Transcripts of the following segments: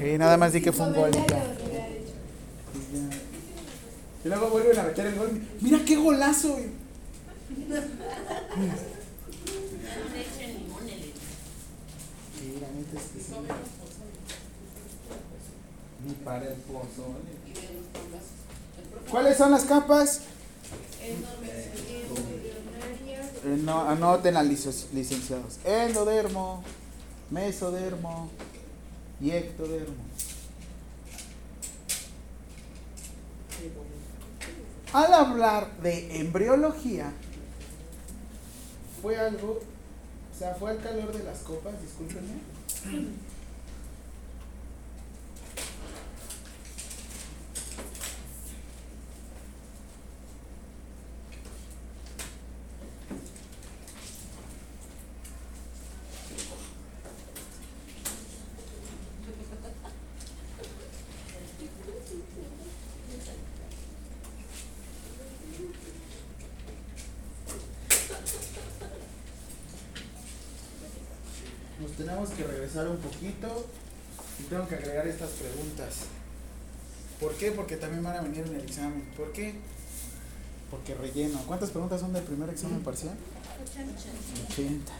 Y nada más di que fue un gol. y luego vuelven a meter el gol. Mira qué golazo. Ni para el. ¿Cuáles son las capas? Eh, no, anoten a lic- licenciados. Endodermo, mesodermo y ectodermo. Al hablar de embriología, fue algo, o sea, fue al calor de las copas, discúlpenme. Nos que regresar un poquito y tengo que agregar estas preguntas. ¿Por qué? Porque también van a venir en el examen. ¿Por qué? Porque relleno. ¿Cuántas preguntas son del primer examen parcial? 80.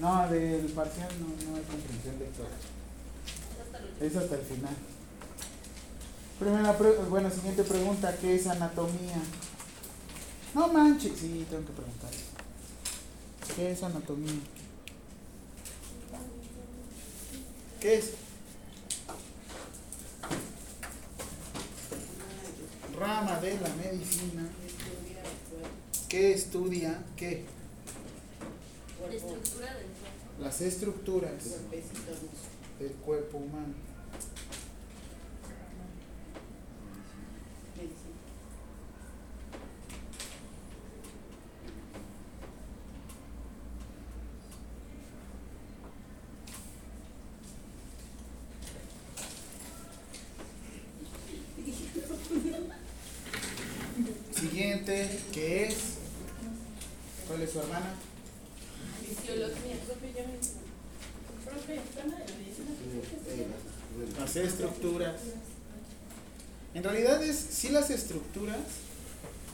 No, del parcial no, no hay comprensión lectora. Es hasta el final. Primera bueno, siguiente pregunta, ¿qué es anatomía? No manches, sí, tengo que preguntar. ¿Qué es anatomía? ¿Qué es? Rama de la medicina. ¿Qué estudia? ¿Qué? Las estructuras del cuerpo humano. Siguiente, ¿qué es? ¿Cuál es su hermana? Fisiología. Las estructuras. En realidad es sí las estructuras,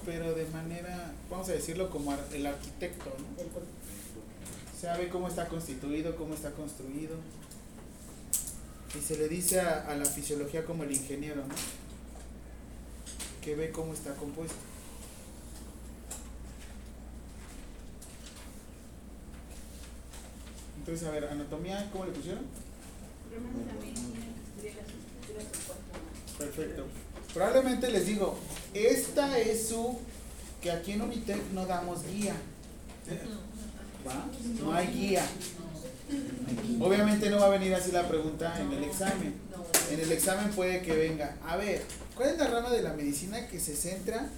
pero de manera, vamos a decirlo como ar- el arquitecto, ¿no? Sabe cómo está constituido, cómo está construido. Y se le dice a, a la fisiología como el ingeniero, ¿no? Que ve cómo está compuesto. Entonces, a ver, anatomía, ¿cómo le pusieron? Perfecto. Probablemente les digo, esta es su, que aquí en Unitec no damos guía. ¿Va? No hay guía. Obviamente no va a venir así la pregunta en el examen. En el examen puede que venga, a ver, ¿cuál es la rama de la medicina que se centra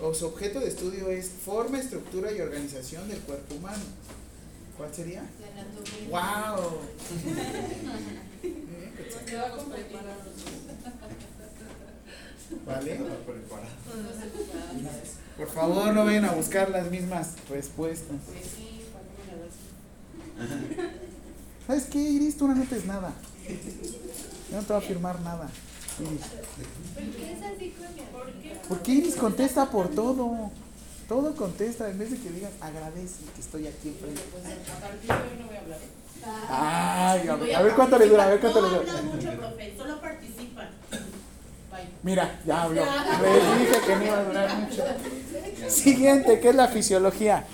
o su objeto de estudio es forma, estructura y organización del cuerpo humano? ¿Cuál sería? ¡Wow! ¿Vale? Por favor, no vayan a buscar las mismas respuestas. ¿Sabes qué, Iris? Tú no metes nada. Yo no te voy a firmar nada. Iris. Porque Iris contesta por todo. Todo contesta. En vez de que digas, agradece que estoy aquí enfrente. Ay, a ver, a ver cuánto le dura, a ver cuánto le No dura. hablan mucho, profe, solo participan. Mira, ya habló. Les dije que no iba a durar mucho. Siguiente, ¿qué es la fisiología?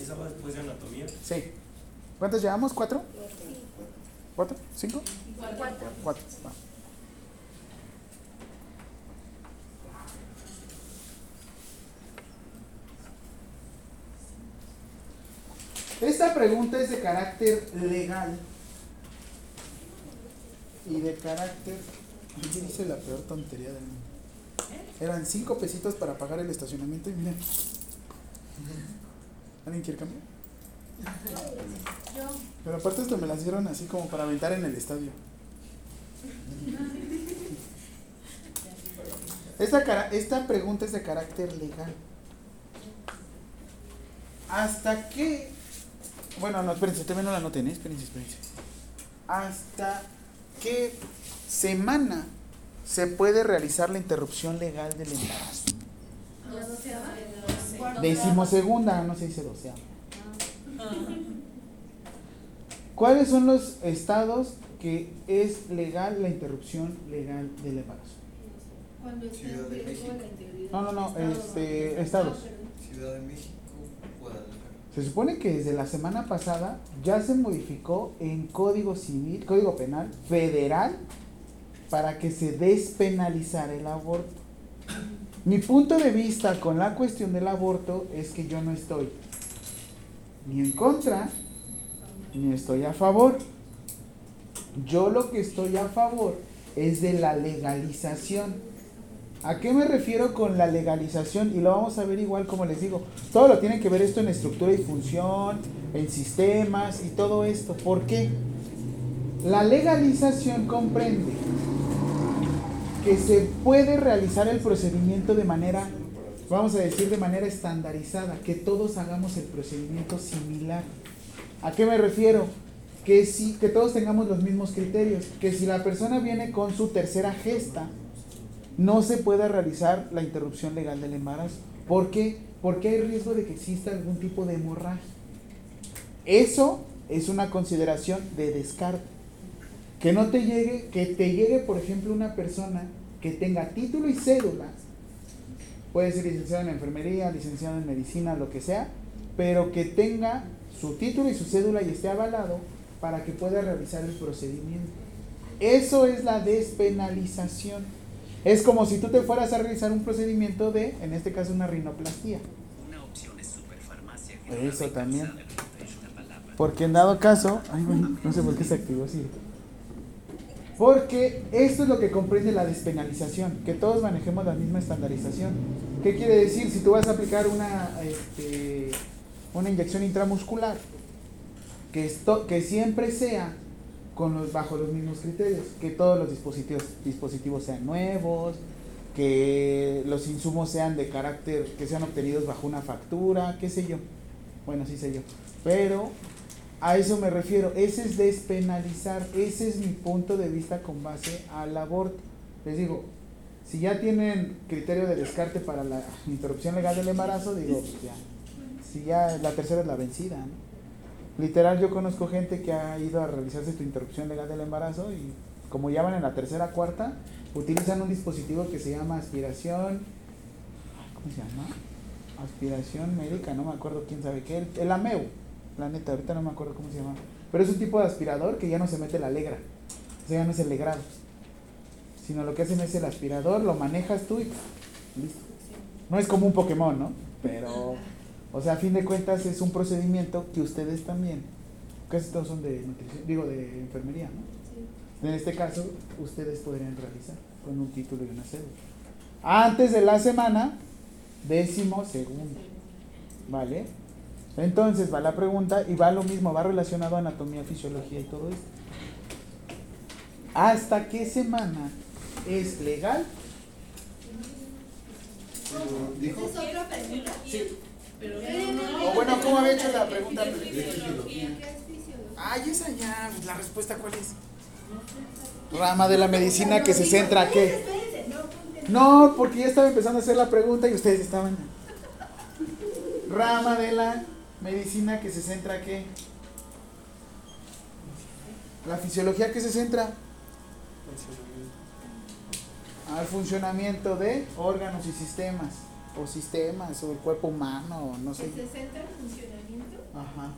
¿Esa va después de anatomía? Sí. ¿Cuántos llevamos? ¿Cuatro? ¿Cuatro? ¿Cinco? Cuatro. va. Esta pregunta es de carácter legal y de carácter. Yo hice la peor tontería del mundo. Eran cinco pesitos para pagar el estacionamiento y miren. ¿Alguien quiere cambiar? Pero aparte esto me las dieron así como para aventar en el estadio. Esta, cara- esta pregunta es de carácter legal. ¿Hasta qué bueno, no, espérense, también no la noten, ¿eh? espérense, espérense. ¿Hasta qué semana se puede realizar la interrupción legal del embarazo? Decimosegunda, no se dice doceava. ¿Cuáles son los estados que es legal la interrupción legal del embarazo? Cuando está Ciudad de México. No, no, no, este, estados. Ciudad de México, Guadalajara. Se supone que desde la semana pasada ya se modificó en Código Civil, Código Penal Federal para que se despenalizara el aborto. Mi punto de vista con la cuestión del aborto es que yo no estoy ni en contra ni estoy a favor. Yo lo que estoy a favor es de la legalización. ¿A qué me refiero con la legalización? Y lo vamos a ver igual como les digo. Todo lo tiene que ver esto en estructura y función, en sistemas y todo esto. ¿Por qué? La legalización comprende que se puede realizar el procedimiento de manera, vamos a decir, de manera estandarizada, que todos hagamos el procedimiento similar. ¿A qué me refiero? Que, si, que todos tengamos los mismos criterios, que si la persona viene con su tercera gesta, no se pueda realizar la interrupción legal del embarazo. ¿Por qué? Porque hay riesgo de que exista algún tipo de hemorragia. Eso es una consideración de descarte. Que no te llegue, que te llegue, por ejemplo, una persona que tenga título y cédula, puede ser licenciado en enfermería, licenciado en medicina, lo que sea, pero que tenga su título y su cédula y esté avalado para que pueda realizar el procedimiento. Eso es la despenalización. Es como si tú te fueras a realizar un procedimiento de, en este caso, una rinoplastía. Una opción es superfarmacia. Eso también. Porque en dado caso, ay, bueno, no sé por qué se activó así. Porque esto es lo que comprende la despenalización, que todos manejemos la misma estandarización. ¿Qué quiere decir? Si tú vas a aplicar una, este, una inyección intramuscular, que, esto, que siempre sea con los, bajo los mismos criterios, que todos los dispositivos, dispositivos sean nuevos, que los insumos sean de carácter, que sean obtenidos bajo una factura, qué sé yo. Bueno, sí sé yo. Pero a eso me refiero, ese es despenalizar, ese es mi punto de vista con base al aborto. Les digo, si ya tienen criterio de descarte para la interrupción legal del embarazo, digo, pues ya, si ya la tercera es la vencida, ¿no? Literal, yo conozco gente que ha ido a realizarse su interrupción legal del embarazo y como ya van en la tercera cuarta, utilizan un dispositivo que se llama aspiración, ¿cómo se llama? Aspiración médica, no me acuerdo quién sabe qué, el, el AMEU, la neta, ahorita no me acuerdo cómo se llama. Pero es un tipo de aspirador que ya no se mete la legra, o sea, ya no es el legrado, sino lo que hacen es el aspirador, lo manejas tú y listo. No es como un Pokémon, ¿no? Pero, o sea, a fin de cuentas es un procedimiento que ustedes también, casi todos son de nutrición, digo, de enfermería, ¿no? En este caso, ustedes podrían realizar con un título y una cédula. Antes de la semana, décimo segundo. ¿Vale? Entonces va la pregunta y va lo mismo, va relacionado a anatomía, fisiología y todo esto. ¿Hasta qué semana es legal? Dijo, ¿Esa es otra pregunta? Sí. Pero no, O bueno, ¿cómo había hecho la pregunta? Es fisiología. ¿Qué es fisiología? Ay, esa ya, la respuesta cuál es. Rama de la medicina que se centra a qué? Espérense, no apunten. No, porque ya estaba empezando a hacer la pregunta y ustedes estaban. Rama de la medicina que se centra qué? La fisiología que se centra al funcionamiento de órganos y sistemas, o sistemas, o el cuerpo humano, o no sé. ¿Que se centra en funcionamiento? Ajá.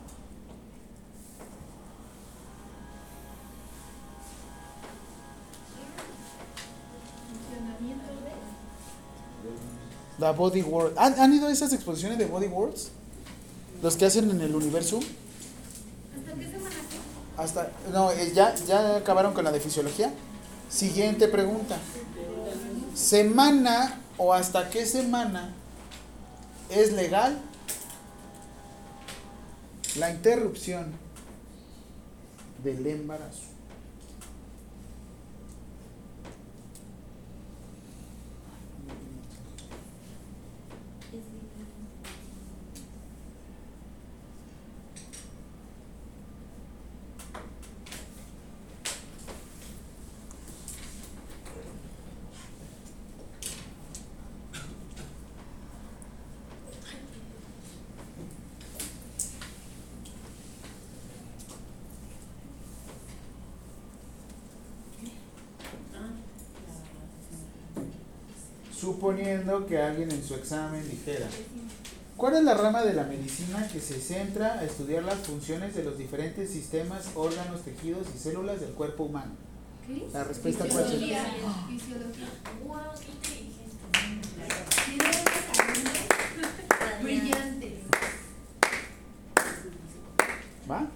Funcionamiento de... La Body World. ¿Han, han ido a esas exposiciones de Body Worlds? Los que hacen en el universo. ¿Hasta qué semana? Hasta. No, eh, ya, ya acabaron con la de fisiología. Siguiente pregunta. ¿Semana o hasta qué semana es legal la interrupción del embarazo? Suponiendo que alguien en su examen dijera, ¿cuál es la rama de la medicina que se centra a estudiar las funciones de los diferentes sistemas, órganos, tejidos y células del cuerpo humano? ¿Qué? La respuesta cuál Fisiología. sería? Fisiología. Wow, qué inteligente. Tiene unos alumnos brillantes. ¿Va?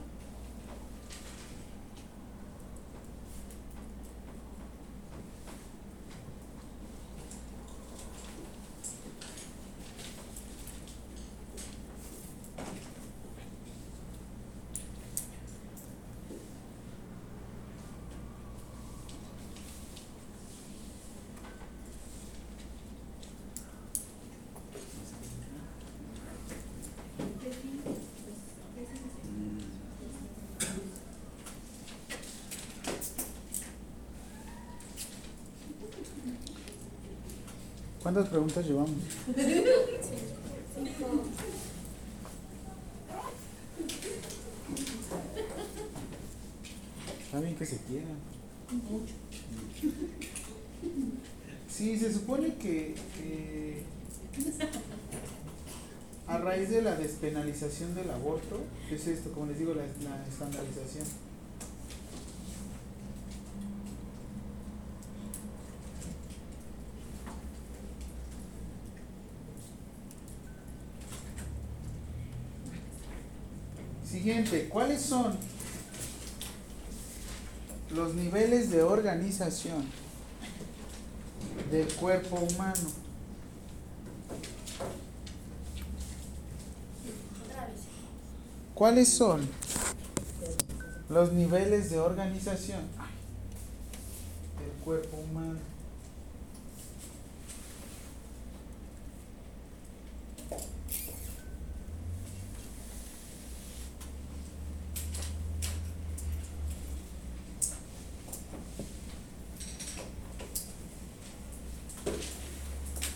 ¿Cuántas preguntas llevamos? Está bien que se quieran. Sí, se supone que, que a raíz de la despenalización del aborto, es esto, como les digo, la, la estandarización. Siguiente, ¿cuáles son los niveles de organización del cuerpo humano? ¿Cuáles son los niveles de organización del cuerpo humano?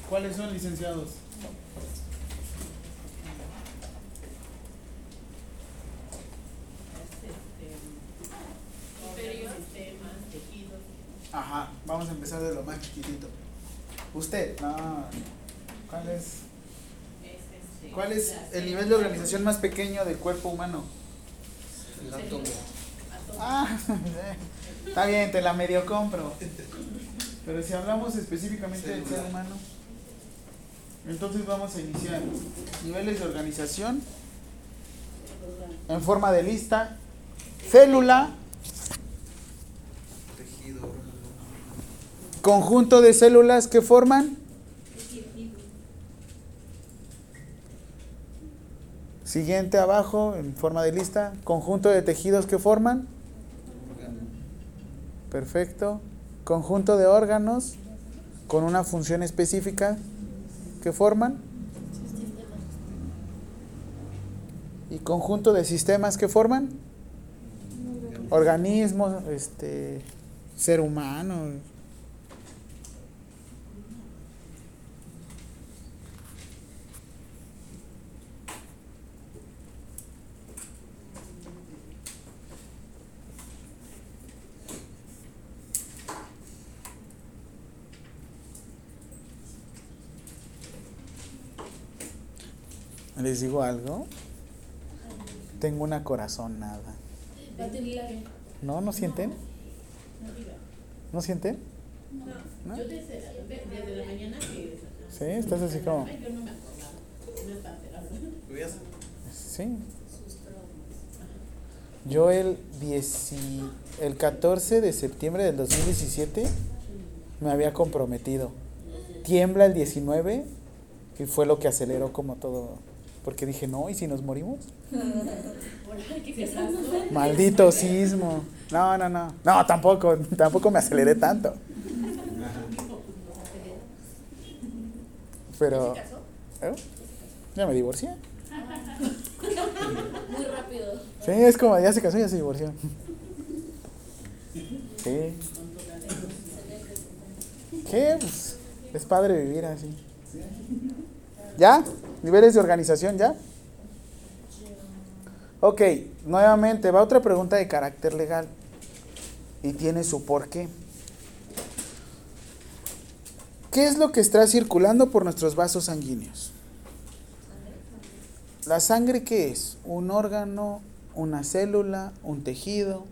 ¿Cuáles son licenciados? Ajá, vamos a empezar de lo más chiquitito. Usted, no. ¿Cuál es, cuál es el nivel de organización más pequeño del cuerpo humano? El átomo. Ah, está bien, te la medio compro. Pero si hablamos específicamente del ser humano, entonces vamos a iniciar. Niveles de organización. En forma de lista, célula, conjunto de células que forman, siguiente abajo en forma de lista, conjunto de tejidos que forman, perfecto, conjunto de órganos con una función específica que forman y conjunto de sistemas que forman organismos, este ser humano. Les digo algo. Tengo una corazonada. ¿No? ¿No sienten? ¿No sienten? ¿No? Yo desde, la mañana que. Sí, estás así como. Yo. Sí. Yo el, 10 el 14 de septiembre del 2017 me había comprometido. Tiembla el 19 y fue lo que aceleró como todo. Porque dije, no, ¿y si nos morimos? Maldito sismo. No, no, no. No, tampoco, tampoco me aceleré tanto. Pero... ¿Eh? Ya me divorcié. Muy rápido. Sí, es como, ya se casó, ya se divorció. Sí. ¿Qué? Pues, es padre vivir así. ¿Ya? ¿Niveles de organización ya? Ok, nuevamente va otra pregunta de carácter legal y tiene su porqué. ¿Qué es lo que está circulando por nuestros vasos sanguíneos? ¿La sangre qué es? ¿Un órgano, una célula, un tejido?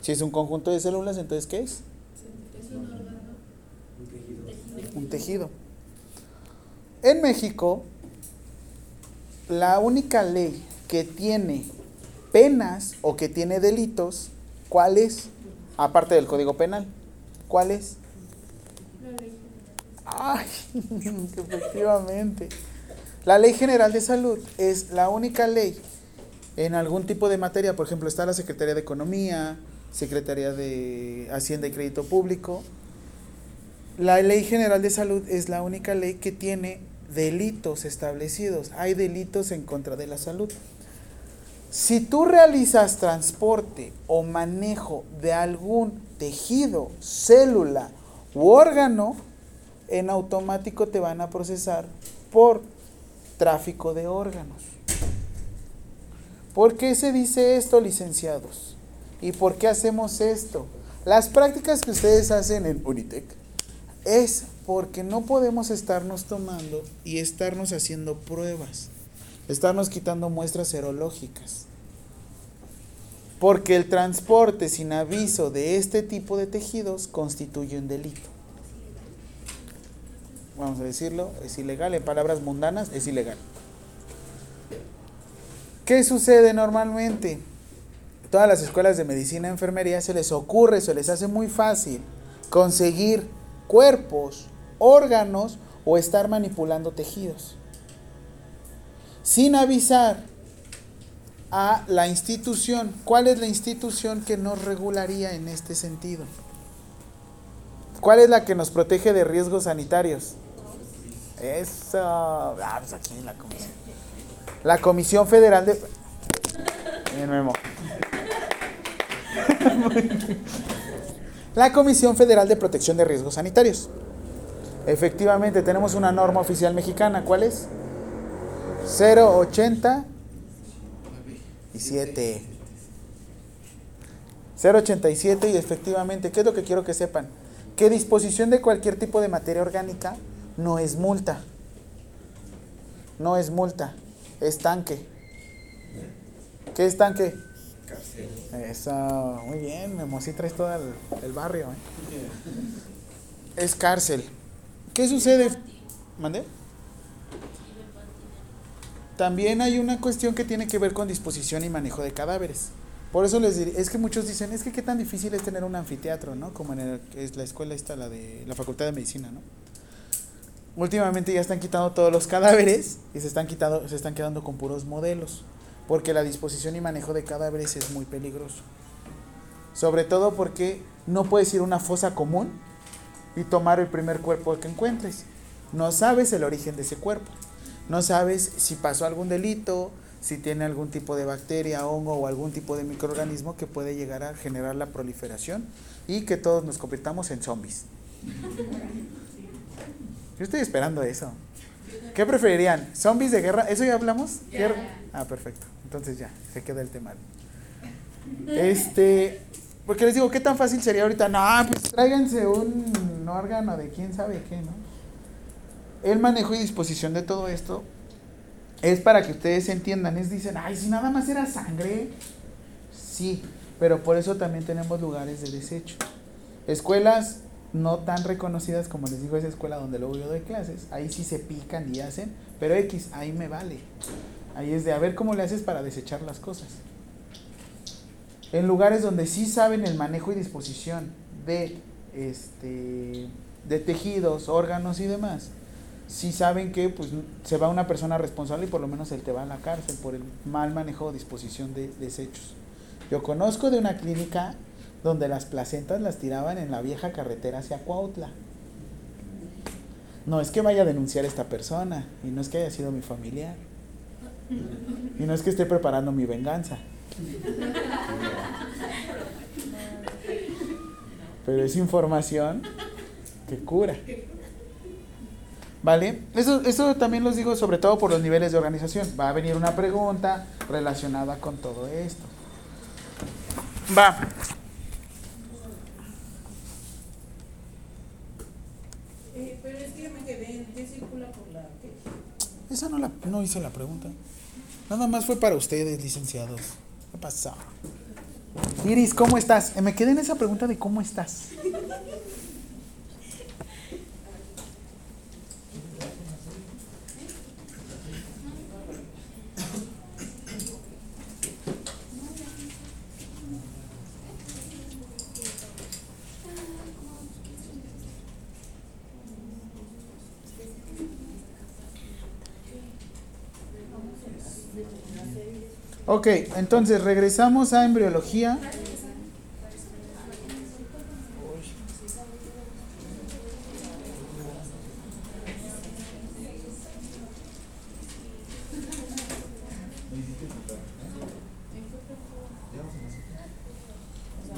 Si es un conjunto de células, entonces ¿qué es? Un tejido. En México, la única ley que tiene penas o que tiene delitos, ¿cuál es? Aparte del Código Penal, ¿cuál es? Ay, efectivamente. La Ley General de Salud es la única ley en algún tipo de materia, por ejemplo, está la Secretaría de Economía, Secretaría de Hacienda y Crédito Público. La Ley General de Salud es la única ley que tiene delitos establecidos. Hay delitos en contra de la salud. Si tú realizas transporte o manejo de algún tejido, célula u órgano, en automático te van a procesar por tráfico de órganos. ¿Por qué se dice esto, licenciados? ¿Y por qué hacemos esto? Las prácticas que ustedes hacen en Unitec es porque no podemos estarnos tomando y estarnos haciendo pruebas, estarnos quitando muestras serológicas. Porque el transporte sin aviso de este tipo de tejidos constituye un delito. Vamos a decirlo, es ilegal, en palabras mundanas, es ilegal. ¿Qué sucede normalmente? Todas las escuelas de medicina y enfermería se les ocurre, se les hace muy fácil conseguir cuerpos, órganos o estar manipulando tejidos. Sin avisar a la institución. ¿Cuál es la institución que nos regularía en este sentido? ¿Cuál es la que nos protege de riesgos sanitarios? Eso. Ah, pues aquí en la comisión. La Comisión Federal de. Bien, Memo. La Comisión Federal de Protección de Riesgos Sanitarios. Efectivamente, tenemos una norma oficial mexicana. ¿Cuál es? 080 y 7. 087 y efectivamente, ¿qué es lo que quiero que sepan? Que disposición de cualquier tipo de materia orgánica no es multa. No es multa, es tanque. ¿Qué es tanque? Eso, muy bien, Memo, sí traes todo el, el barrio. ¿eh? Es cárcel. ¿Qué sucede? ¿Mande? También hay una cuestión que tiene que ver con disposición y manejo de cadáveres. Por eso les diré, es que muchos dicen, es que qué tan difícil es tener un anfiteatro, ¿no? Como en el, es la escuela esta, la de la Facultad de Medicina, ¿no? Últimamente ya están quitando todos los cadáveres y se están quitando, se están quedando con puros modelos, porque la disposición y manejo de cadáveres es muy peligroso. Sobre todo porque no puedes ir a una fosa común y tomar el primer cuerpo que encuentres. No sabes el origen de ese cuerpo. No sabes si pasó algún delito, si tiene algún tipo de bacteria, hongo o algún tipo de microorganismo que puede llegar a generar la proliferación y que todos nos convirtamos en zombies. Yo estoy esperando eso. ¿Qué preferirían? ¿Zombies de guerra? ¿Eso ya hablamos? Ah, perfecto. Entonces ya, se queda el tema. Este, porque les digo, ¿qué tan fácil sería ahorita? No, pues tráiganse un órgano de quién sabe qué, ¿no? El manejo y disposición de todo esto es para que ustedes entiendan. Es dicen, ay, si nada más era sangre. Sí, pero por eso también tenemos lugares de desecho. Escuelas no tan reconocidas como les digo, esa escuela donde luego yo doy clases. Ahí sí se pican y hacen, pero X, ahí me vale. Ahí es de a ver cómo le haces para desechar las cosas. En lugares donde sí saben el manejo y disposición de, este, de tejidos, órganos y demás, sí saben que pues, se va una persona responsable y por lo menos él te va a la cárcel por el mal manejo o disposición de desechos. Yo conozco de una clínica donde las placentas las tiraban en la vieja carretera hacia Cuautla. No es que vaya a denunciar a esta persona y no es que haya sido mi familiar. Y no es que esté preparando mi venganza. Pero es información que cura. ¿Vale? Eso, eso también los digo sobre todo por los niveles de organización. Va a venir una pregunta relacionada con todo esto. Va. Eh, pero es que me quedé en qué circula por la. Esa no la no hice la pregunta. Nada más fue para ustedes, licenciados. ¿Qué pasa? Iris, ¿cómo estás? Eh, Me quedé en esa pregunta de cómo estás. Ok, entonces regresamos a embriología.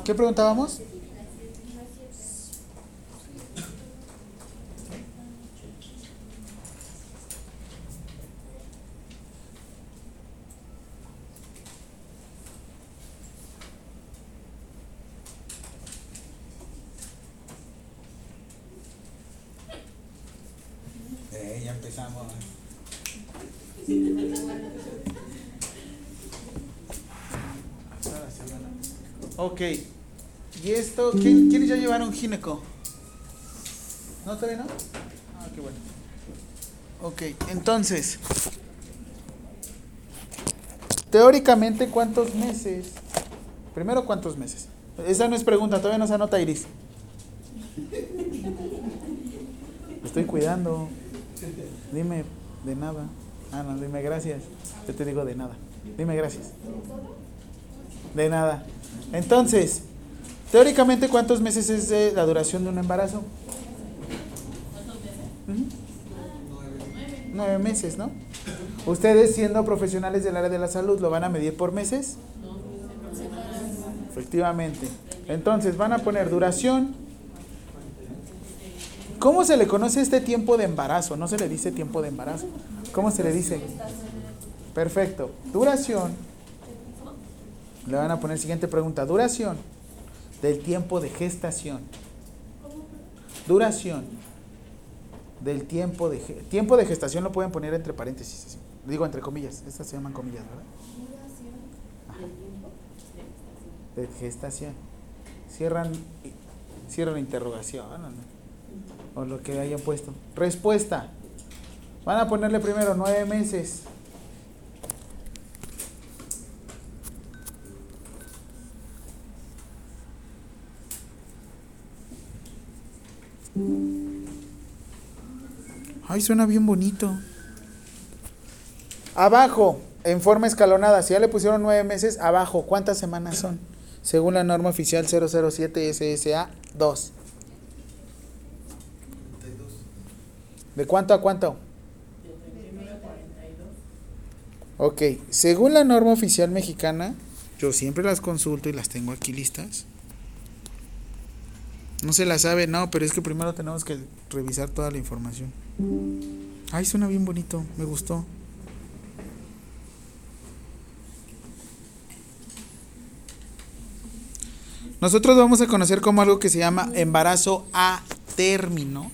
¿Qué preguntábamos? Eh, ya empezamos. Ok. ¿Y esto? ¿quién- ¿Quiénes ya llevaron gineco? ¿No todavía no? Ah, qué bueno. Ok, entonces. Teóricamente, ¿cuántos meses? Primero, ¿cuántos meses? Esa no es pregunta, todavía no se anota Iris. Estoy cuidando. Dime de nada. Ah, no, dime gracias. Yo te digo de nada. Dime gracias. De nada. Entonces, teóricamente, ¿cuántos meses es la duración de un embarazo? Ujú. Nueve meses, ¿no? Ustedes, siendo profesionales del área de la salud, ¿lo van a medir por meses? Efectivamente. Entonces, van a poner duración. ¿Cómo se le conoce este tiempo de embarazo? No se le dice tiempo de embarazo. ¿Cómo se le dice? Perfecto. Duración. Le van a poner siguiente pregunta. Duración del tiempo de gestación. Duración del tiempo de tiempo de gestación lo pueden poner entre paréntesis, digo entre comillas. Estas se llaman comillas, ¿verdad? Ajá. De gestación. Cierran cierran interrogación, o lo que hayan puesto. Respuesta. Van a ponerle primero nueve meses. Ay, suena bien bonito. Abajo, en forma escalonada, si ya le pusieron nueve meses, abajo, ¿cuántas semanas son? Según la norma oficial 007 SSA 2. ¿De cuánto a cuánto? Ok, según la norma oficial mexicana, yo siempre las consulto y las tengo aquí listas. No se la sabe, no, pero es que primero tenemos que revisar toda la información. Ay, suena bien bonito, me gustó. Nosotros vamos a conocer como algo que se llama embarazo a término.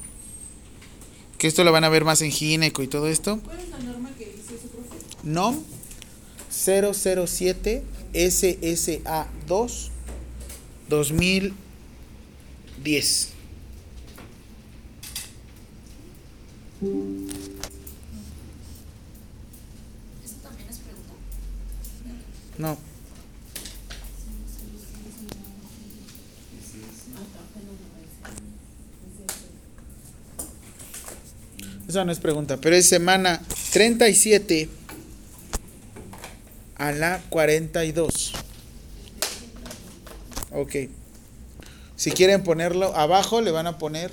Que esto lo van a ver más en gineco y todo esto. ¿Cuál es la norma que dice su profe? NOM 007 SSA 2 2010. ¿Eso también es pregunta? No. Esa no es pregunta, pero es semana 37 a la 42. Ok. Si quieren ponerlo abajo, le van a poner,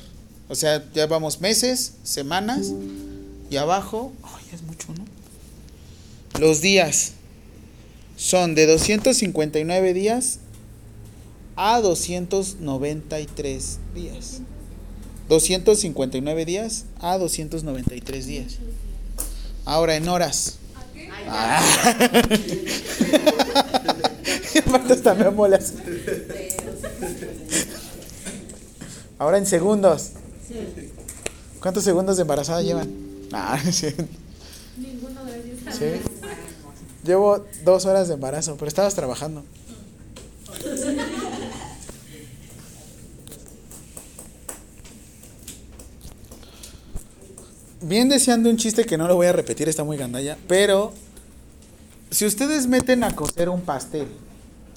o sea, ya vamos meses, semanas, y abajo, ay, es mucho, ¿no? Los días son de 259 días a 293 días. 259 días a 293 días. Ahora en horas. Ah. Aparte hasta me molas. Ahora en segundos. ¿Cuántos segundos de embarazada llevan? Ah, sí. Ninguno, gracias. Sí. Llevo dos horas de embarazo, pero estabas trabajando. Bien deseando un chiste que no lo voy a repetir, está muy gandalla, pero si ustedes meten a cocer un pastel,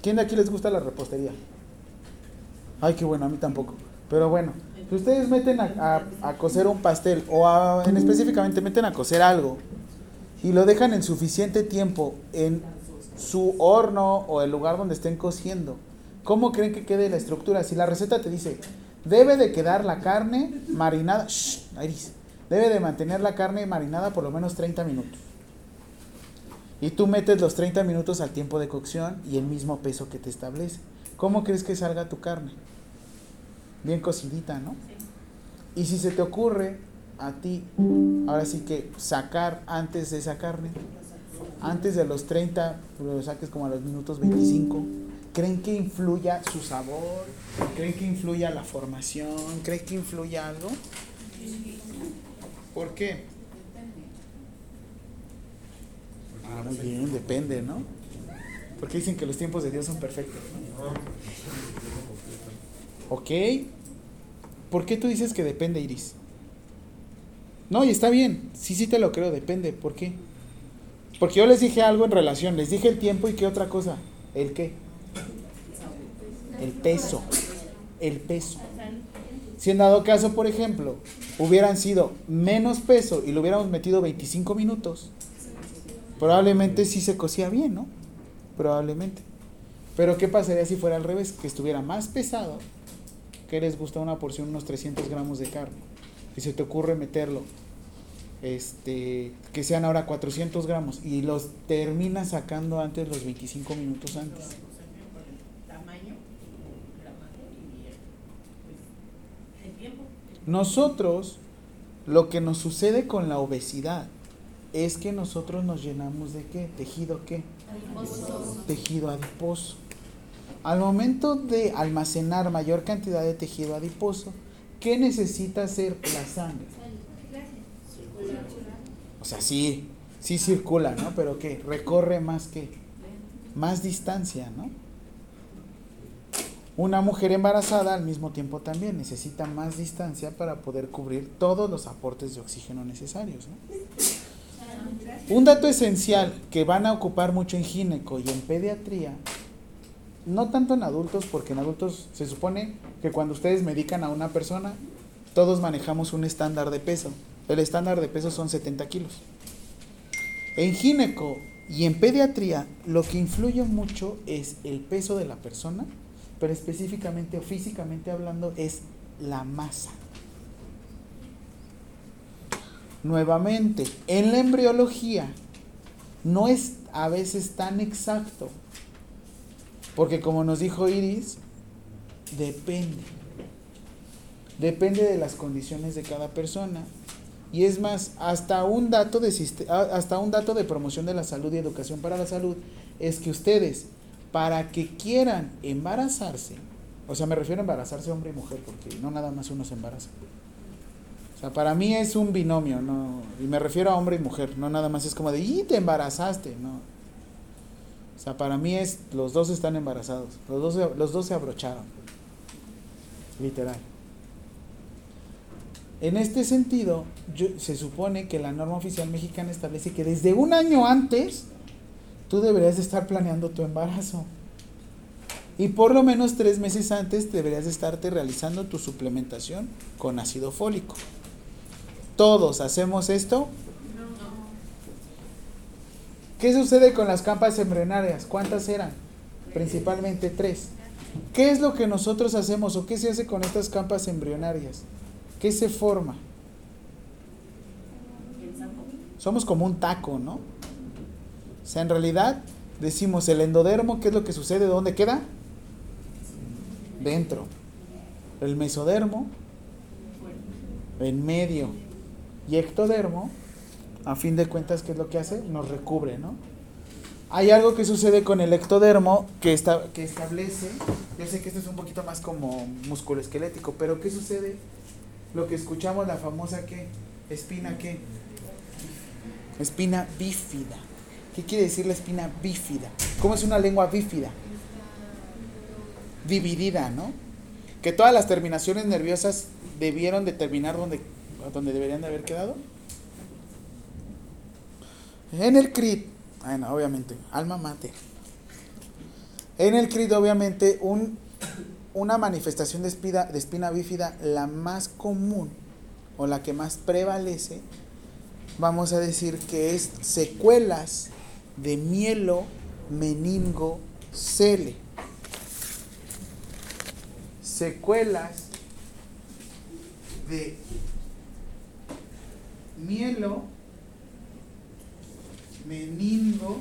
¿quién de aquí les gusta la repostería? Ay, qué bueno, a mí tampoco. Pero bueno, si ustedes meten a, a, a cocer un pastel o en específicamente meten a cocer algo y lo dejan en suficiente tiempo en su horno o el lugar donde estén cociendo, ¿cómo creen que quede la estructura? Si la receta te dice, debe de quedar la carne marinada, shh, debe de mantener la carne marinada por lo menos 30 minutos. Y tú metes los 30 minutos al tiempo de cocción y el mismo peso que te establece. ¿Cómo crees que salga tu carne? Bien cocidita, ¿no? Y si se te ocurre a ti, ahora sí que sacar antes de esa carne, antes de los 30, lo saques como a los minutos 25, ¿creen que influya su sabor? ¿Creen que influya la formación? ¿Creen que influya algo? ¿Por qué? Ah, muy bien, depende, ¿no? Porque dicen que los tiempos de Dios son perfectos. ¿Ok? ¿Por qué tú dices que depende, Iris? No, y está bien. Sí, sí te lo creo, depende. ¿Por qué? Porque yo les dije algo en relación. Les dije el tiempo y qué otra cosa. ¿El qué? El peso. El peso. Si en dado caso, por ejemplo, hubieran sido menos peso y lo hubiéramos metido 25 minutos, probablemente sí se cocía bien, ¿no? Probablemente. Pero ¿qué pasaría si fuera al revés? Que estuviera más pesado, que les gusta una porción, unos 300 gramos de carne, y se te ocurre meterlo, este, que sean ahora 400 gramos, y los terminas sacando antes los 25 minutos antes. Nosotros, lo que nos sucede con la obesidad es que nosotros nos llenamos de qué? Tejido qué? Tejido adiposo. Al momento de almacenar mayor cantidad de tejido adiposo, ¿qué necesita hacer la sangre? O sea, sí, sí circula, ¿no? Pero ¿qué? Recorre más que más distancia, ¿no? Una mujer embarazada al mismo tiempo también necesita más distancia para poder cubrir todos los aportes de oxígeno necesarios. ¿no? Un dato esencial que van a ocupar mucho en gineco y en pediatría, no tanto en adultos, porque en adultos se supone que cuando ustedes medican a una persona, todos manejamos un estándar de peso. El estándar de peso son 70 kilos. En gineco y en pediatría, lo que influye mucho es el peso de la persona, pero específicamente o físicamente hablando es la masa. Nuevamente, en la embriología no es a veces tan exacto, porque como nos dijo Iris, depende. Depende de las condiciones de cada persona. Y es más, hasta un dato de ah, hasta un dato de promoción de la salud y educación para la salud es que ustedes para que quieran embarazarse, o sea, me refiero a embarazarse hombre y mujer porque no nada más uno se embaraza. O sea, para mí es un binomio, no, y me refiero a hombre y mujer, no nada más es como de, "Y te embarazaste", no. O sea, para mí es los dos están embarazados, los dos los dos se abrocharon. Literal. En este sentido, se supone que la norma oficial mexicana establece que desde un año antes tú deberías de estar planeando tu embarazo. Y por lo menos tres meses antes deberías de estarte realizando tu suplementación con ácido fólico. ¿Todos hacemos esto? ¿Qué sucede con las campas embrionarias? ¿Cuántas eran? Principalmente tres. ¿Qué es lo que nosotros hacemos o qué se hace con estas campas embrionarias? ¿Qué se forma? Somos como un taco, ¿no? O sea, en realidad decimos el endodermo, ¿qué es lo que sucede? ¿Dónde queda? Dentro. El mesodermo, en medio. Y ectodermo, a fin de cuentas, ¿qué es lo que hace? Nos recubre, ¿no? Hay algo que sucede con el ectodermo que, que establece, yo sé que esto es un poquito más como musculoesquelético, pero ¿qué sucede lo que escuchamos, la famosa qué? Espina qué? Espina bífida. ¿Qué quiere decir la espina bífida? ¿Cómo es una lengua bífida? Dividida, ¿no? Que todas las terminaciones nerviosas debieron de terminar donde, deberían de haber quedado. En el CRIT, bueno, obviamente, alma mater. En el CRIT, obviamente, un, una manifestación de espina, de espina bífida, la más común o la que más prevalece, vamos a decir que es secuelas de mielo meningo cele. Secuelas de mielo meningo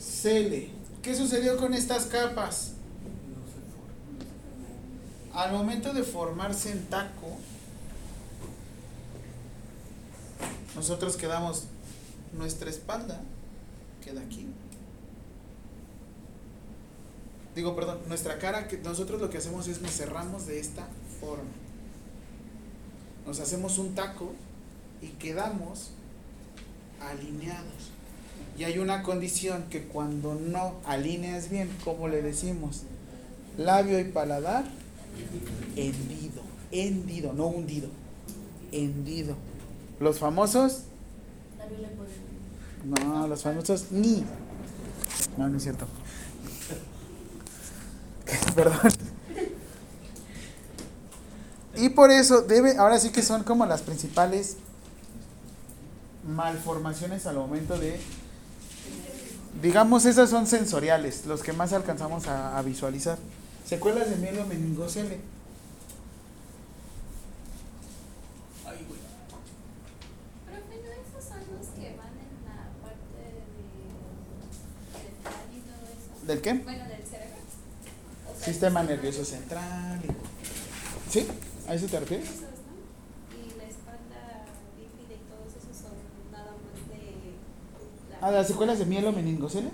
cele. ¿Qué sucedió con estas capas? Al momento de formarse en taco, nosotros quedamos, nuestra espalda queda aquí. Digo, perdón, nuestra cara, nosotros lo que hacemos es nos cerramos de esta forma. Nos hacemos un taco y quedamos alineados. Y hay una condición que cuando no alineas bien, ¿cómo le decimos? Labio y paladar, hendido, hendido, no hundido, hendido. Los famosos, no, los famosos ni. No, no es cierto. Perdón. Y por eso debe, ahora sí que son como las principales malformaciones al momento de, digamos, esas son sensoriales, los que más alcanzamos a, a visualizar. Secuelas de mielo meningocele. Profe, ¿no esos son los que van en la parte de central y todo eso? ¿Del qué? Bueno, del cerebro. O sea, Sistema nervioso central. y- ¿Sí? ¿A eso te refieres? Y la espalda bífida y todos esos son nada más de... ¿A las secuelas de mielo meningocele?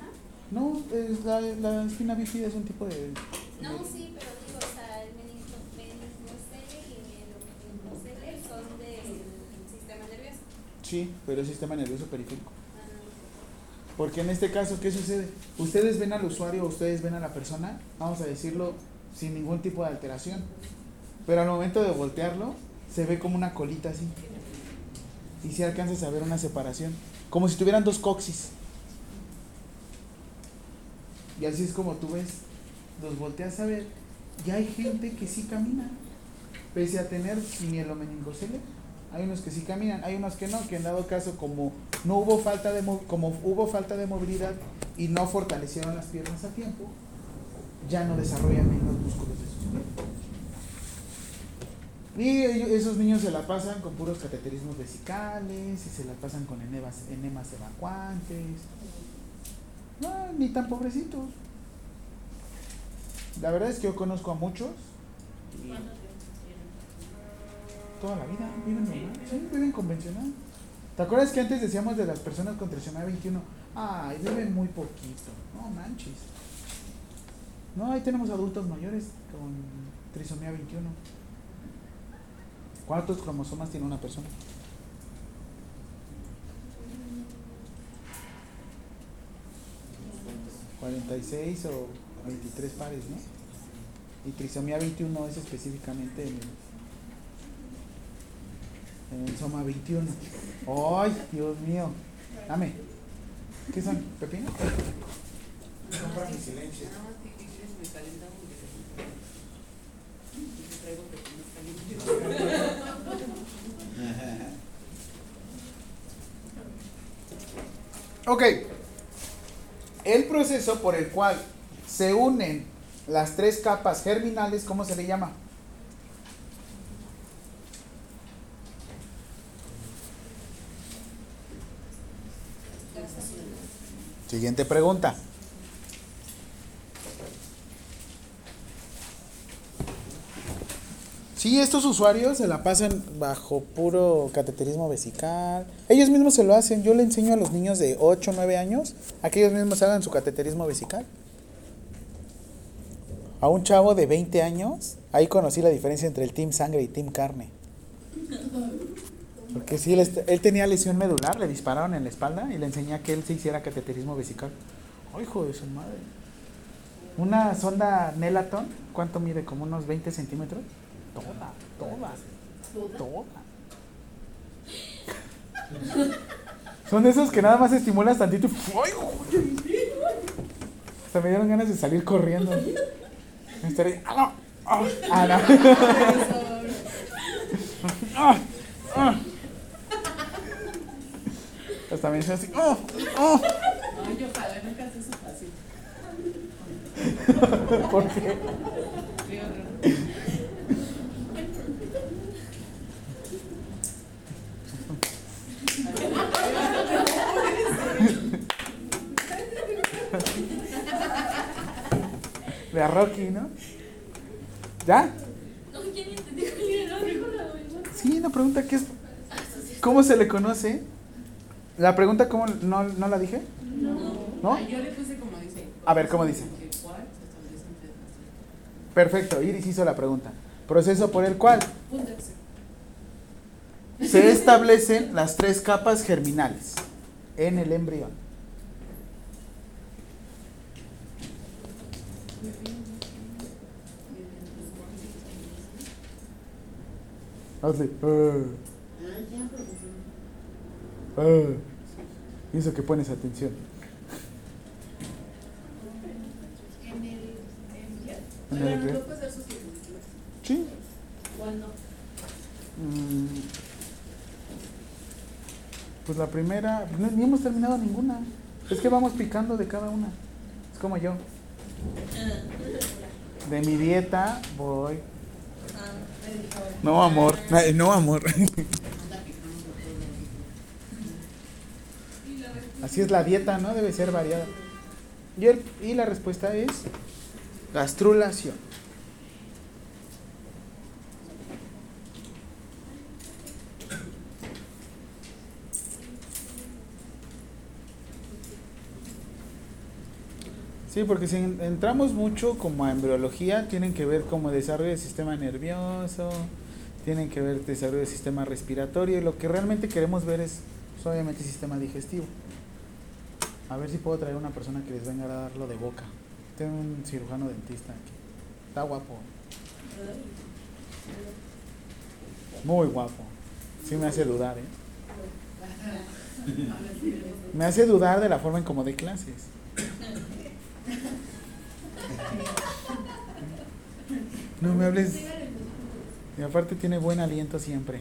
No, es la, la espina bífida es un tipo de... No, sí, pero digo, o sea, el meningo, meningocele y mielomeningocele son del sistema nervioso. Sí, pero es sistema nervioso periférico. Ah, Porque en este caso, ¿qué sucede? Ustedes ven al usuario, ustedes ven a la persona, vamos a decirlo, sin ningún tipo de alteración. Pero al momento de voltearlo, se ve como una colita así. Y si alcanzas a ver una separación. Como si tuvieran dos coxis. Y así es como tú ves, los volteas a ver. Y hay gente que sí camina. Pese a tener mielomeningocele, hay unos que sí caminan, hay unos que no, que en dado caso como no hubo falta de mo- como hubo falta de movilidad y no fortalecieron las piernas a tiempo, ya no desarrollan bien los músculos. Y ellos- esos niños se la pasan con puros cateterismos vesicales y se la pasan con enemas, enemas evacuantes. No, ni tan pobrecitos. La verdad es que yo conozco a muchos y toda la vida viven normal, sí, viven convencional. ¿Te acuerdas que antes decíamos de las personas con trisomía 21? Ay, beben muy poquito. No manches. No, ahí tenemos adultos mayores con trisomía 21. ¿Cuántos cromosomas tiene una persona? ¿46 o 23 pares, no? Y trisomía 21 es específicamente en el, en el soma 21. ¡Ay, Dios mío! Dame. ¿Qué son? ¿Pepino? Compra mi silencio. Nada más que. Me calenta porque traigo pepinos calientes. Ok. El proceso por el cual se unen las tres capas germinales, ¿cómo se le llama? Siguiente pregunta. Sí, estos usuarios se la pasan bajo puro cateterismo vesical. Ellos mismos se lo hacen. Yo le enseño a los niños de 8 o 9 años a que ellos mismos hagan su cateterismo vesical. a un chavo de 20 años, ahí conocí la diferencia entre el team sangre y team carne. Porque sí, él tenía lesión medular, le dispararon en la espalda y le enseñé a que él se hiciera cateterismo vesical. ¡Ay, hijo de su madre! Una sonda Nelaton, ¿cuánto mide? ¿Como unos 20 centímetros? Toda, toda, toda. Son de esos que nada más estimulas tantito. y ¡ay, joder! Hasta me dieron ganas de salir corriendo. Me estaré. ¡Ah, no! ¡Ah, ah, no! ¡Ah, ah! Hasta me hice así. ¡Oh! ¡Oh! Ay, yo ojalá nunca haces eso fácil. ¿Por qué? Qué horror. De a Rocky, ¿no? ¿Ya? No, no. Sí, la pregunta que es. ¿Cómo se le conoce? La pregunta, ¿cómo? ¿No, no la dije? ¿No? Ay, yo le puse como dice. A ver, ¿cómo dice? Perfecto, Iris hizo la pregunta. Proceso por el cual Punto. Se establecen las tres capas germinales en el embrión. Hazle. "Ah". Ah. Y eso que pones atención. En el. En, ya. ¿En el. Sí. ¿Cuál no? Mm. Pues la primera, no- ni hemos terminado ninguna. Es que vamos picando de cada una. Es como yo. De mi dieta voy. No, amor. No, amor. Así es la dieta, ¿no? Debe ser variada. Y, el- y la respuesta es gastrulación. Sí, porque si en- entramos mucho como a embriología, tienen que ver como desarrollo del sistema nervioso, tienen que ver desarrollo del sistema respiratorio, y lo que realmente queremos ver es pues, obviamente sistema digestivo. A ver si puedo traer una persona que les venga a dar lo de boca. Tengo un cirujano dentista aquí. Está guapo. Muy guapo. Sí me hace dudar, ¿eh? Me hace dudar de la forma en cómo de clases. No me hables. Y aparte tiene buen aliento siempre.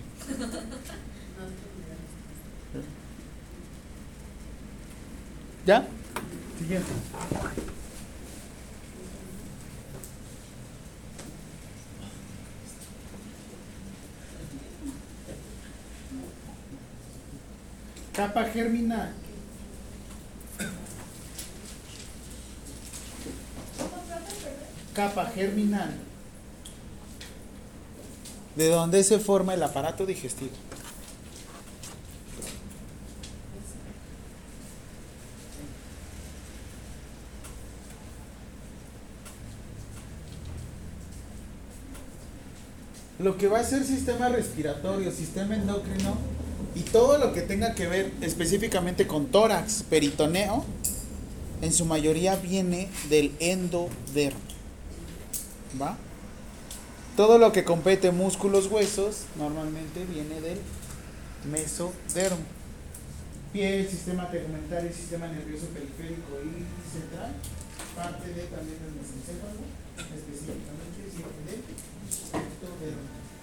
¿Ya? Siguiente. Capa germinal. Capa germinal. De donde se forma el aparato digestivo. Lo que va a ser sistema respiratorio, sistema endocrino y todo lo que tenga que ver específicamente con tórax, peritoneo, en su mayoría viene del endodermo. ¿Va? Todo lo que compete músculos, huesos, normalmente viene del mesodermo. Piel, sistema tegumentario, sistema nervioso periférico y central, parte de también del mesencéfalo, específicamente del.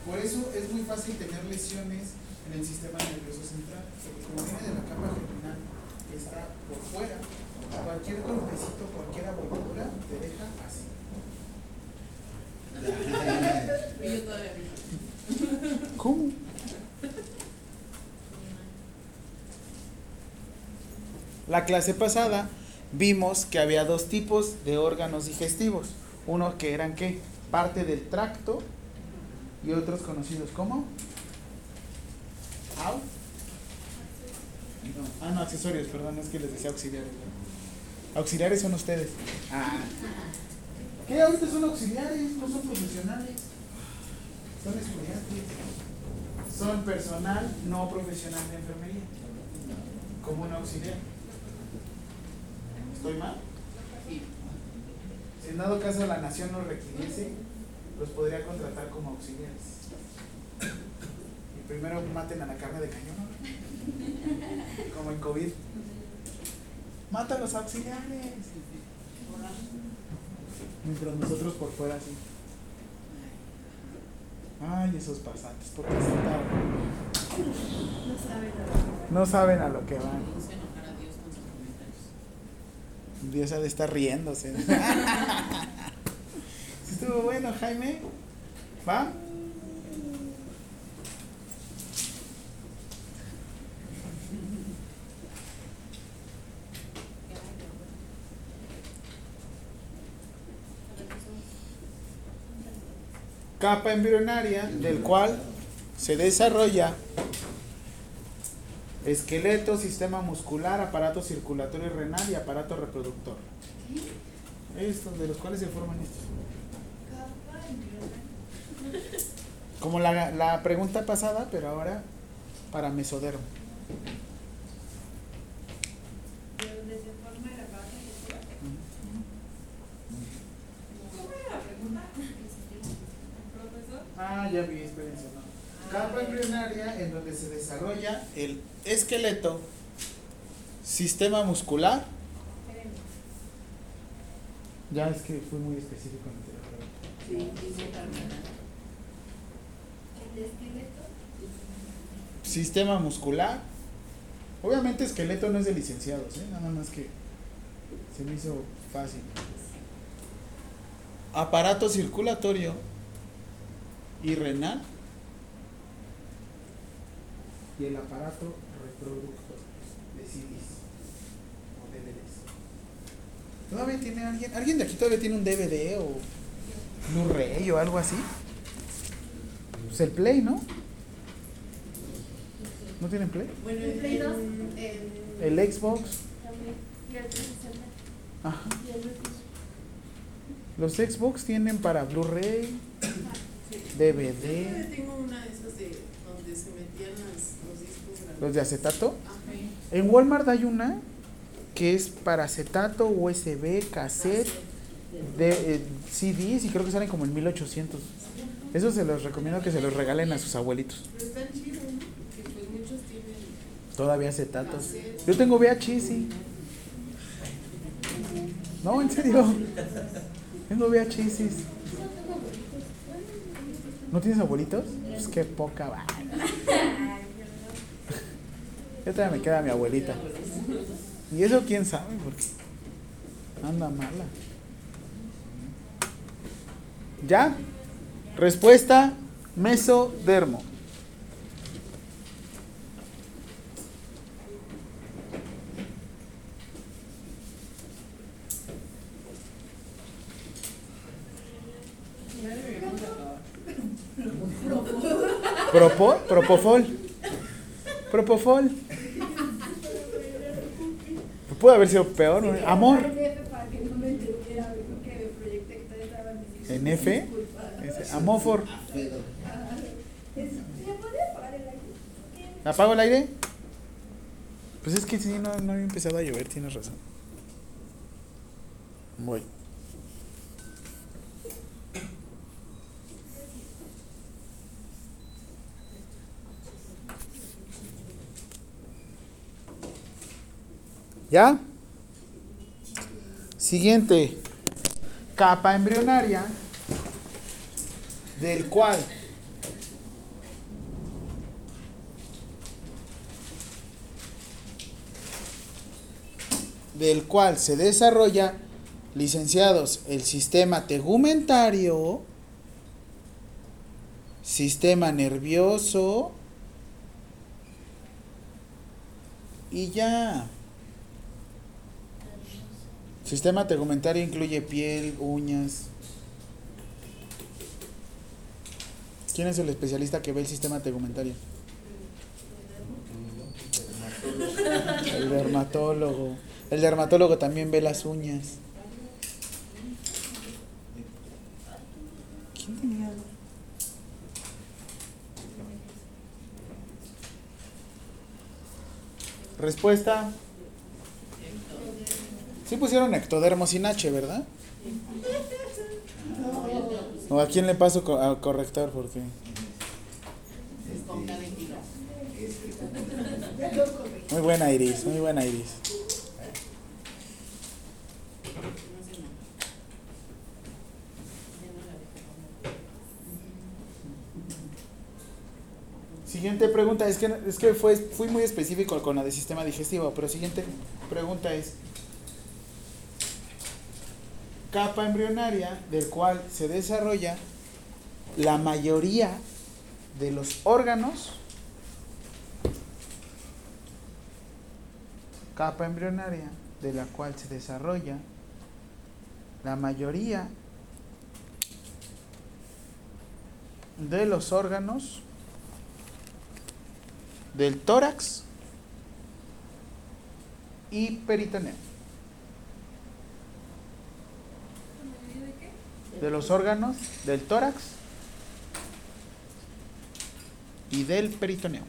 Por eso es muy fácil tener lesiones en el sistema nervioso central, porque como viene de la capa germinal que está por fuera, cualquier golpecito, cualquier abolladura te deja así. ¿Cómo? La clase pasada vimos que había dos tipos de órganos digestivos. Uno que eran qué? Parte del tracto y otros conocidos como Au. Ah, no, accesorios, perdón, es que les decía auxiliares. ¿no? Auxiliares son ustedes. Ah. ¿Qué? Ahorita son auxiliares, no son profesionales. Son estudiantes. Son personal no profesional de enfermería. Como un auxiliar. ¿Estoy mal? Si en dado caso la nación nos requiriese, los podría contratar como auxiliares. Y primero maten a la carne de cañón. Como en COVID. Mata a los auxiliares. Mientras nosotros por fuera así. Ay, esos pasantes, ¿por qué se tardan? No saben a lo que van. Dios ha de estar riéndose. Sí Estuvo bueno, Jaime. ¿Va? Capa embrionaria del cual se desarrolla esqueleto, sistema muscular, aparato circulatorio renal y aparato reproductor. Estos, de los cuales se forman estos. Como la, la pregunta pasada, pero ahora para mesodermo. De donde se forma la base ¿Cómo era la pregunta? profesor. Ah, ya vi, espérense, no. Capa embrionaria en donde se desarrolla el esqueleto, sistema muscular. Ya es que fui muy específico en pregunta. Sí, Carmen. El esqueleto. Sistema muscular. Obviamente esqueleto no es de licenciados, ¿eh? nada más que se me hizo fácil. Aparato circulatorio y renal. Y el aparato reproductor de CDs o DVDs. ¿Todavía tiene alguien? ¿Alguien de aquí todavía tiene un DVD o Blu-ray o algo así? Pues el Play, ¿no? ¿No tienen Play? Bueno, ¿El Play dos? en, El Xbox. También. Y el 360. Ajá. Y el Bluetooth. Los Xbox tienen para Blu-ray, Yo DVD, tengo una de esas de donde se metían las, los discos grandes. los de acetato. En Walmart hay una que es para acetato, USB, cassette, de, eh, CDs y creo que salen como en 1800. Eso se los recomiendo que se los regalen a sus abuelitos. Pero están chidos. Que pues muchos tienen. Todavía acetatos. Yo tengo VHS, sí. No, en serio. Tengo VHS. ¿No tienes abuelitos? Pues qué poca va. Yo todavía me queda mi abuelita. Y eso quién sabe, porque anda mala. ¿Ya? Respuesta, mesodermo. Propo, propofol. Propofol. Puede haber sido peor. Amor. En F. ¿Qué? ¿Apago el aire? Pues es que sí, no, no había empezado a llover, tienes razón. Voy. ¿Ya? Siguiente. Capa embrionaria del cual del cual se desarrolla, licenciados, el sistema tegumentario, sistema nervioso y ya. Sistema tegumentario incluye piel, uñas. ¿Quién es el especialista que ve el sistema tegumentario? El dermatólogo. El dermatólogo también ve las uñas. ¿Quién tenía? Respuesta. Sí pusieron ectodermo sin H, ¿verdad? ¿O a quién le paso co- al corrector? Porque... Muy buena Iris, muy buena Iris. Siguiente pregunta, es que, es que fue, fui muy específico con la de sistema digestivo, pero siguiente pregunta es, capa embrionaria del cual se desarrolla la mayoría de los órganos, capa embrionaria de la cual se desarrolla la mayoría de los órganos del tórax y peritoneo. De los órganos del tórax y del peritoneo.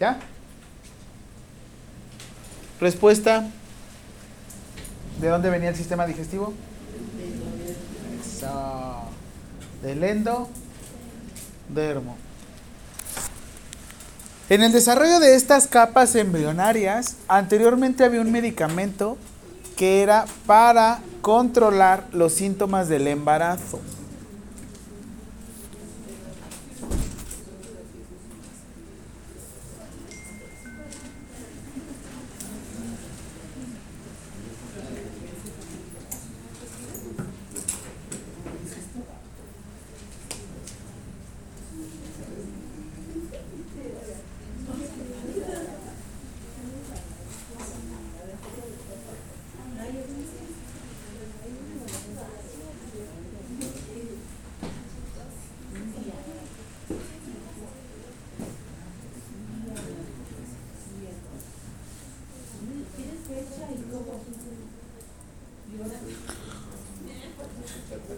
¿Ya? Respuesta. ¿De dónde venía el sistema digestivo? Del endo. En el desarrollo de estas capas embrionarias, anteriormente había un medicamento que era para controlar los síntomas del embarazo.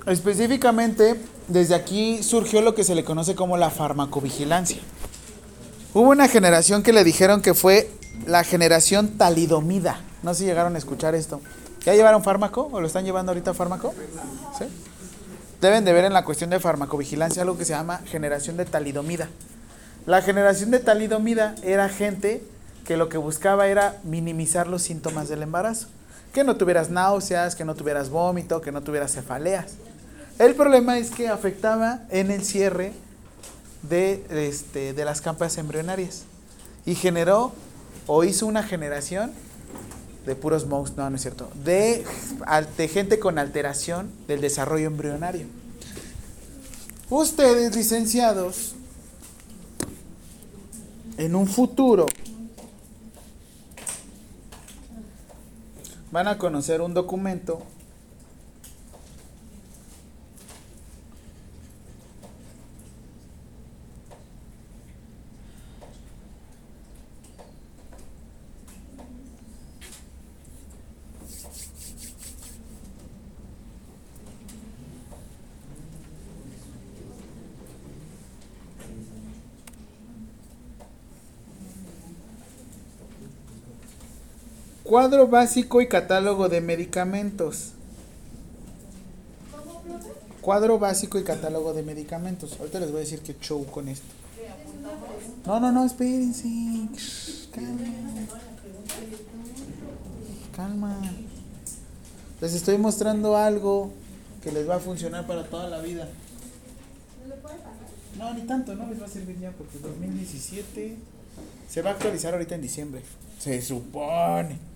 Específicamente, desde aquí surgió lo que se le conoce como la farmacovigilancia. Hubo una generación que le dijeron que fue la generación talidomida. No sé si llegaron a escuchar esto. ¿Ya llevaron fármaco o lo están llevando ahorita fármaco? ¿Sí? Deben de ver en la cuestión de farmacovigilancia algo que se llama generación de talidomida. La generación de talidomida era gente que lo que buscaba era minimizar los síntomas del embarazo. Que no tuvieras náuseas, que no tuvieras vómito, que no tuvieras cefaleas. El problema es que afectaba en el cierre de, este, de las capas embrionarias y generó o hizo una generación de puros monks, no, no es cierto, de, de gente con alteración del desarrollo embrionario. Ustedes, licenciados, en un futuro van a conocer un documento Cuadro básico y catálogo de medicamentos. Cuadro básico y catálogo de medicamentos. Ahorita les voy a decir qué show con esto. No, no, no, espérense. Calma. Calma. Les estoy mostrando algo que les va a funcionar para toda la vida. No, ni tanto, no les va a servir ya porque 2017 se va a actualizar ahorita en diciembre. Se supone.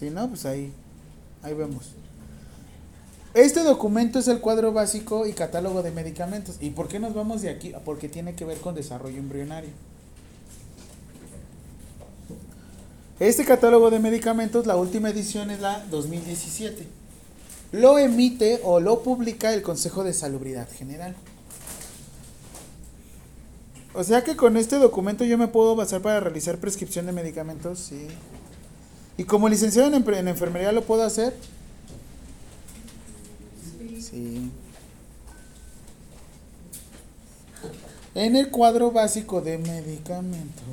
Si no, pues ahí, ahí vemos. Este documento es el cuadro básico y catálogo de medicamentos. ¿Y por qué nos vamos de aquí? Porque tiene que ver con desarrollo embrionario. Este catálogo de medicamentos, la última edición es la 2017. Lo emite o lo publica el Consejo de Salubridad General. O sea que con este documento yo me puedo basar para realizar prescripción de medicamentos, sí. ¿Y como licenciado en, en enfermería lo puedo hacer? Sí. En el cuadro básico de medicamentos.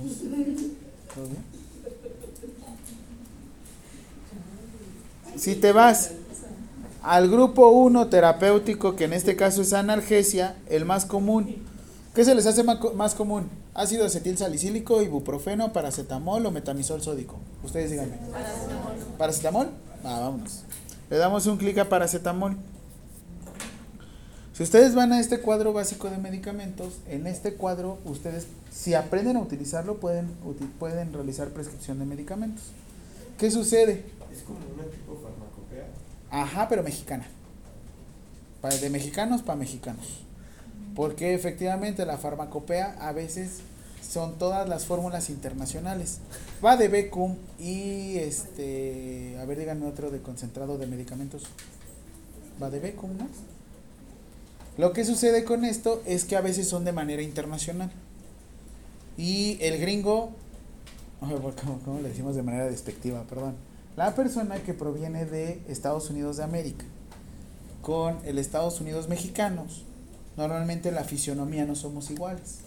Si te vas al grupo 1 terapéutico, que en este caso es analgesia, el más común. ¿Qué se les hace más común? Ácido acetil salicílico, ibuprofeno, paracetamol o metamizol sódico. Ustedes díganme. ¿Paracetamol? Ah, vámonos. Le damos un clic a paracetamol. Si ustedes van a este cuadro básico de medicamentos, en este cuadro ustedes, si aprenden a utilizarlo, pueden, pueden realizar prescripción de medicamentos. ¿Qué sucede? Es como una tipo farmacopea. Ajá, pero mexicana. De mexicanos para mexicanos. Porque efectivamente la farmacopea a veces son todas las fórmulas internacionales. Va de Becum y este, a ver, díganme otro de concentrado de medicamentos. Va de Becum, ¿no? Lo que sucede con esto es que a veces son de manera internacional. Y el gringo, ¿cómo, cómo le decimos de manera despectiva? Perdón. La persona que proviene de Estados Unidos de América con el Estados Unidos mexicanos, normalmente la fisionomía no somos iguales.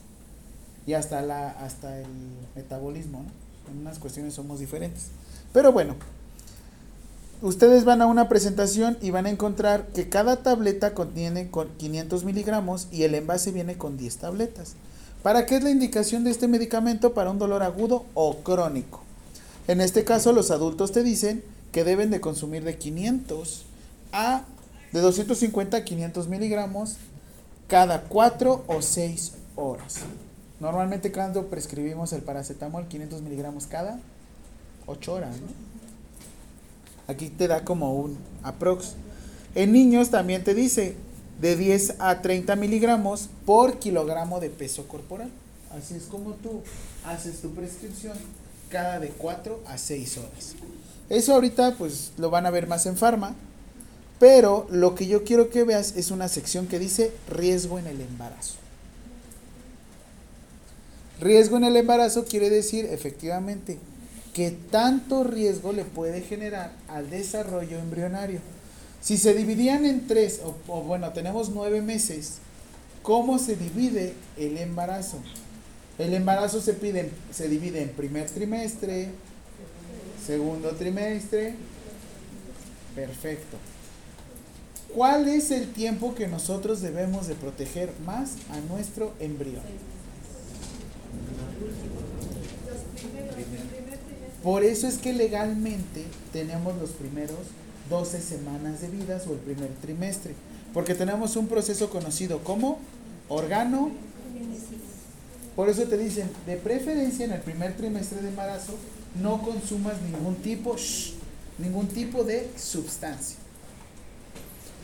Y hasta, la, hasta el metabolismo, ¿no? En unas cuestiones somos diferentes. Pero bueno, ustedes van a una presentación y van a encontrar que cada tableta contiene con 500 miligramos y el envase viene con 10 tabletas. ¿Para qué es la indicación de este medicamento? Para un dolor agudo o crónico. En este caso, los adultos te dicen que deben de consumir de 500 a de 250 a 500 miligramos cada 4 o 6 horas. Normalmente cuando prescribimos el paracetamol 500 miligramos cada 8 horas. ¿no? Aquí te da como un aprox. En niños también te dice de 10 a 30 miligramos por kilogramo de peso corporal. Así es como tú haces tu prescripción cada de 4 a 6 horas. Eso ahorita pues lo van a ver más en farma, pero lo que yo quiero que veas es una sección que dice riesgo en el embarazo. Riesgo en el embarazo quiere decir efectivamente que tanto riesgo le puede generar al desarrollo embrionario. Si se dividían en tres, o, bueno, tenemos nueve meses, ¿cómo se divide el embarazo? El embarazo se, pide, se divide en primer trimestre, segundo trimestre, perfecto. ¿Cuál es el tiempo que nosotros debemos de proteger más a nuestro embrión? Por eso es que legalmente tenemos los primeros 12 semanas de vida o el primer trimestre, porque tenemos un proceso conocido como organo. Por eso te dicen, de preferencia en el primer trimestre de embarazo, no consumas ningún tipo, shh, ningún tipo de sustancia.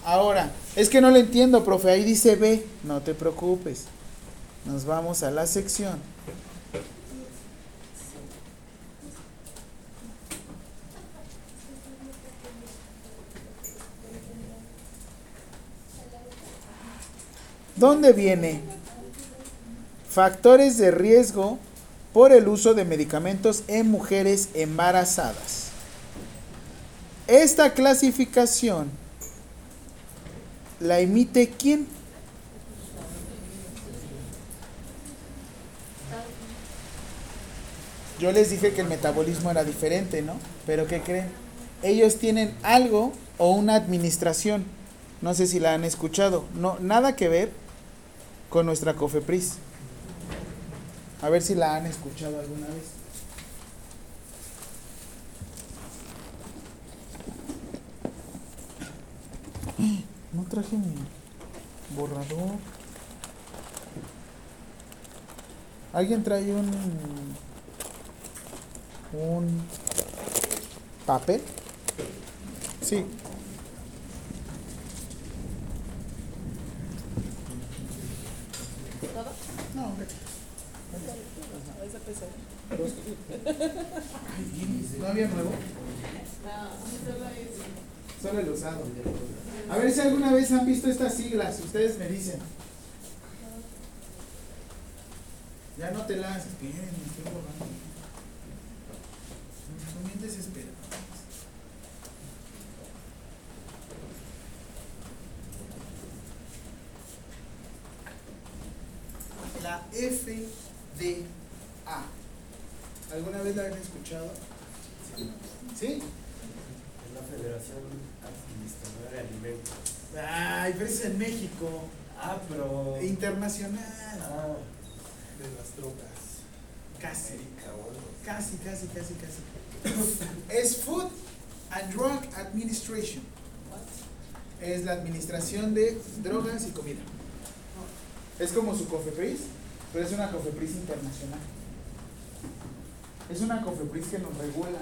Ahora, es que no le entiendo, profe, ahí dice B, no te preocupes. Nos vamos a la sección. ¿Dónde viene? Factores de riesgo por el uso de medicamentos en mujeres embarazadas. Esta clasificación la emite quién? Yo les dije que el metabolismo era diferente, ¿no? Pero ¿qué creen? Ellos tienen algo o una administración. No sé si la han escuchado. No, nada que ver con nuestra COFEPRIS. A ver si la han escuchado alguna vez. Traje mi borrador. ¿Alguien trae un un papel? Sí. No, hombre. ¿No había nuevo? Solo el usado. A ver si alguna vez han visto estas siglas, ustedes me dicen. Ya no te lances, bien, me estoy borrando. Son bien desesperados. La FDA. ¿Alguna vez la han escuchado? ¿Sí? Es la Federación Administradora de Alimentos. Ay, pero es en México. Ah, pero. Internacional. Ah, De las drogas. Casi. América. Casi, casi, casi, casi. es Food and Drug Administration. Es la administración de drogas y comida. Es como su COFEPRIS, pero es una COFEPRIS internacional. Es una COFEPRIS que nos regula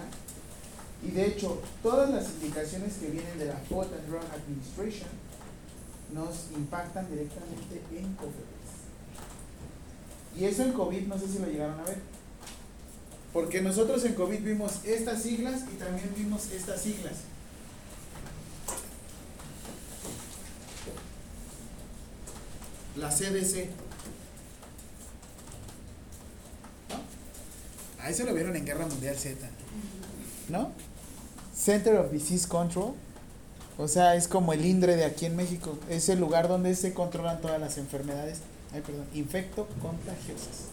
y de hecho todas las indicaciones que vienen de la Food and Drug Administration nos impactan directamente en COFEPRIS. Y eso en COVID no sé si lo llegaron a ver. Porque nosotros en COVID vimos estas siglas y también vimos estas siglas. La CDC. ¿No? Ahí se lo vieron en Guerra Mundial Z. ¿No? Center of Disease Control. O sea, es como el INDRE de aquí en México. Es el lugar donde se controlan todas las enfermedades, ay, perdón, infecto contagiosas.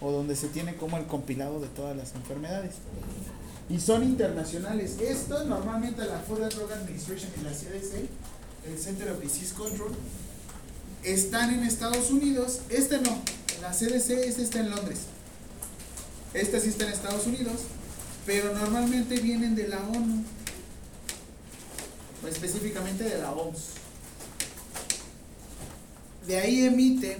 O donde se tiene como el compilado de todas las enfermedades. Y son internacionales. Esto normalmente la Food and Drug Administration y la CDC, el Center of Disease Control, están en Estados Unidos. Este no, la CDC, este está en Londres. Este sí está en Estados Unidos, pero normalmente vienen de la ONU, específicamente de la OMS. De ahí emiten,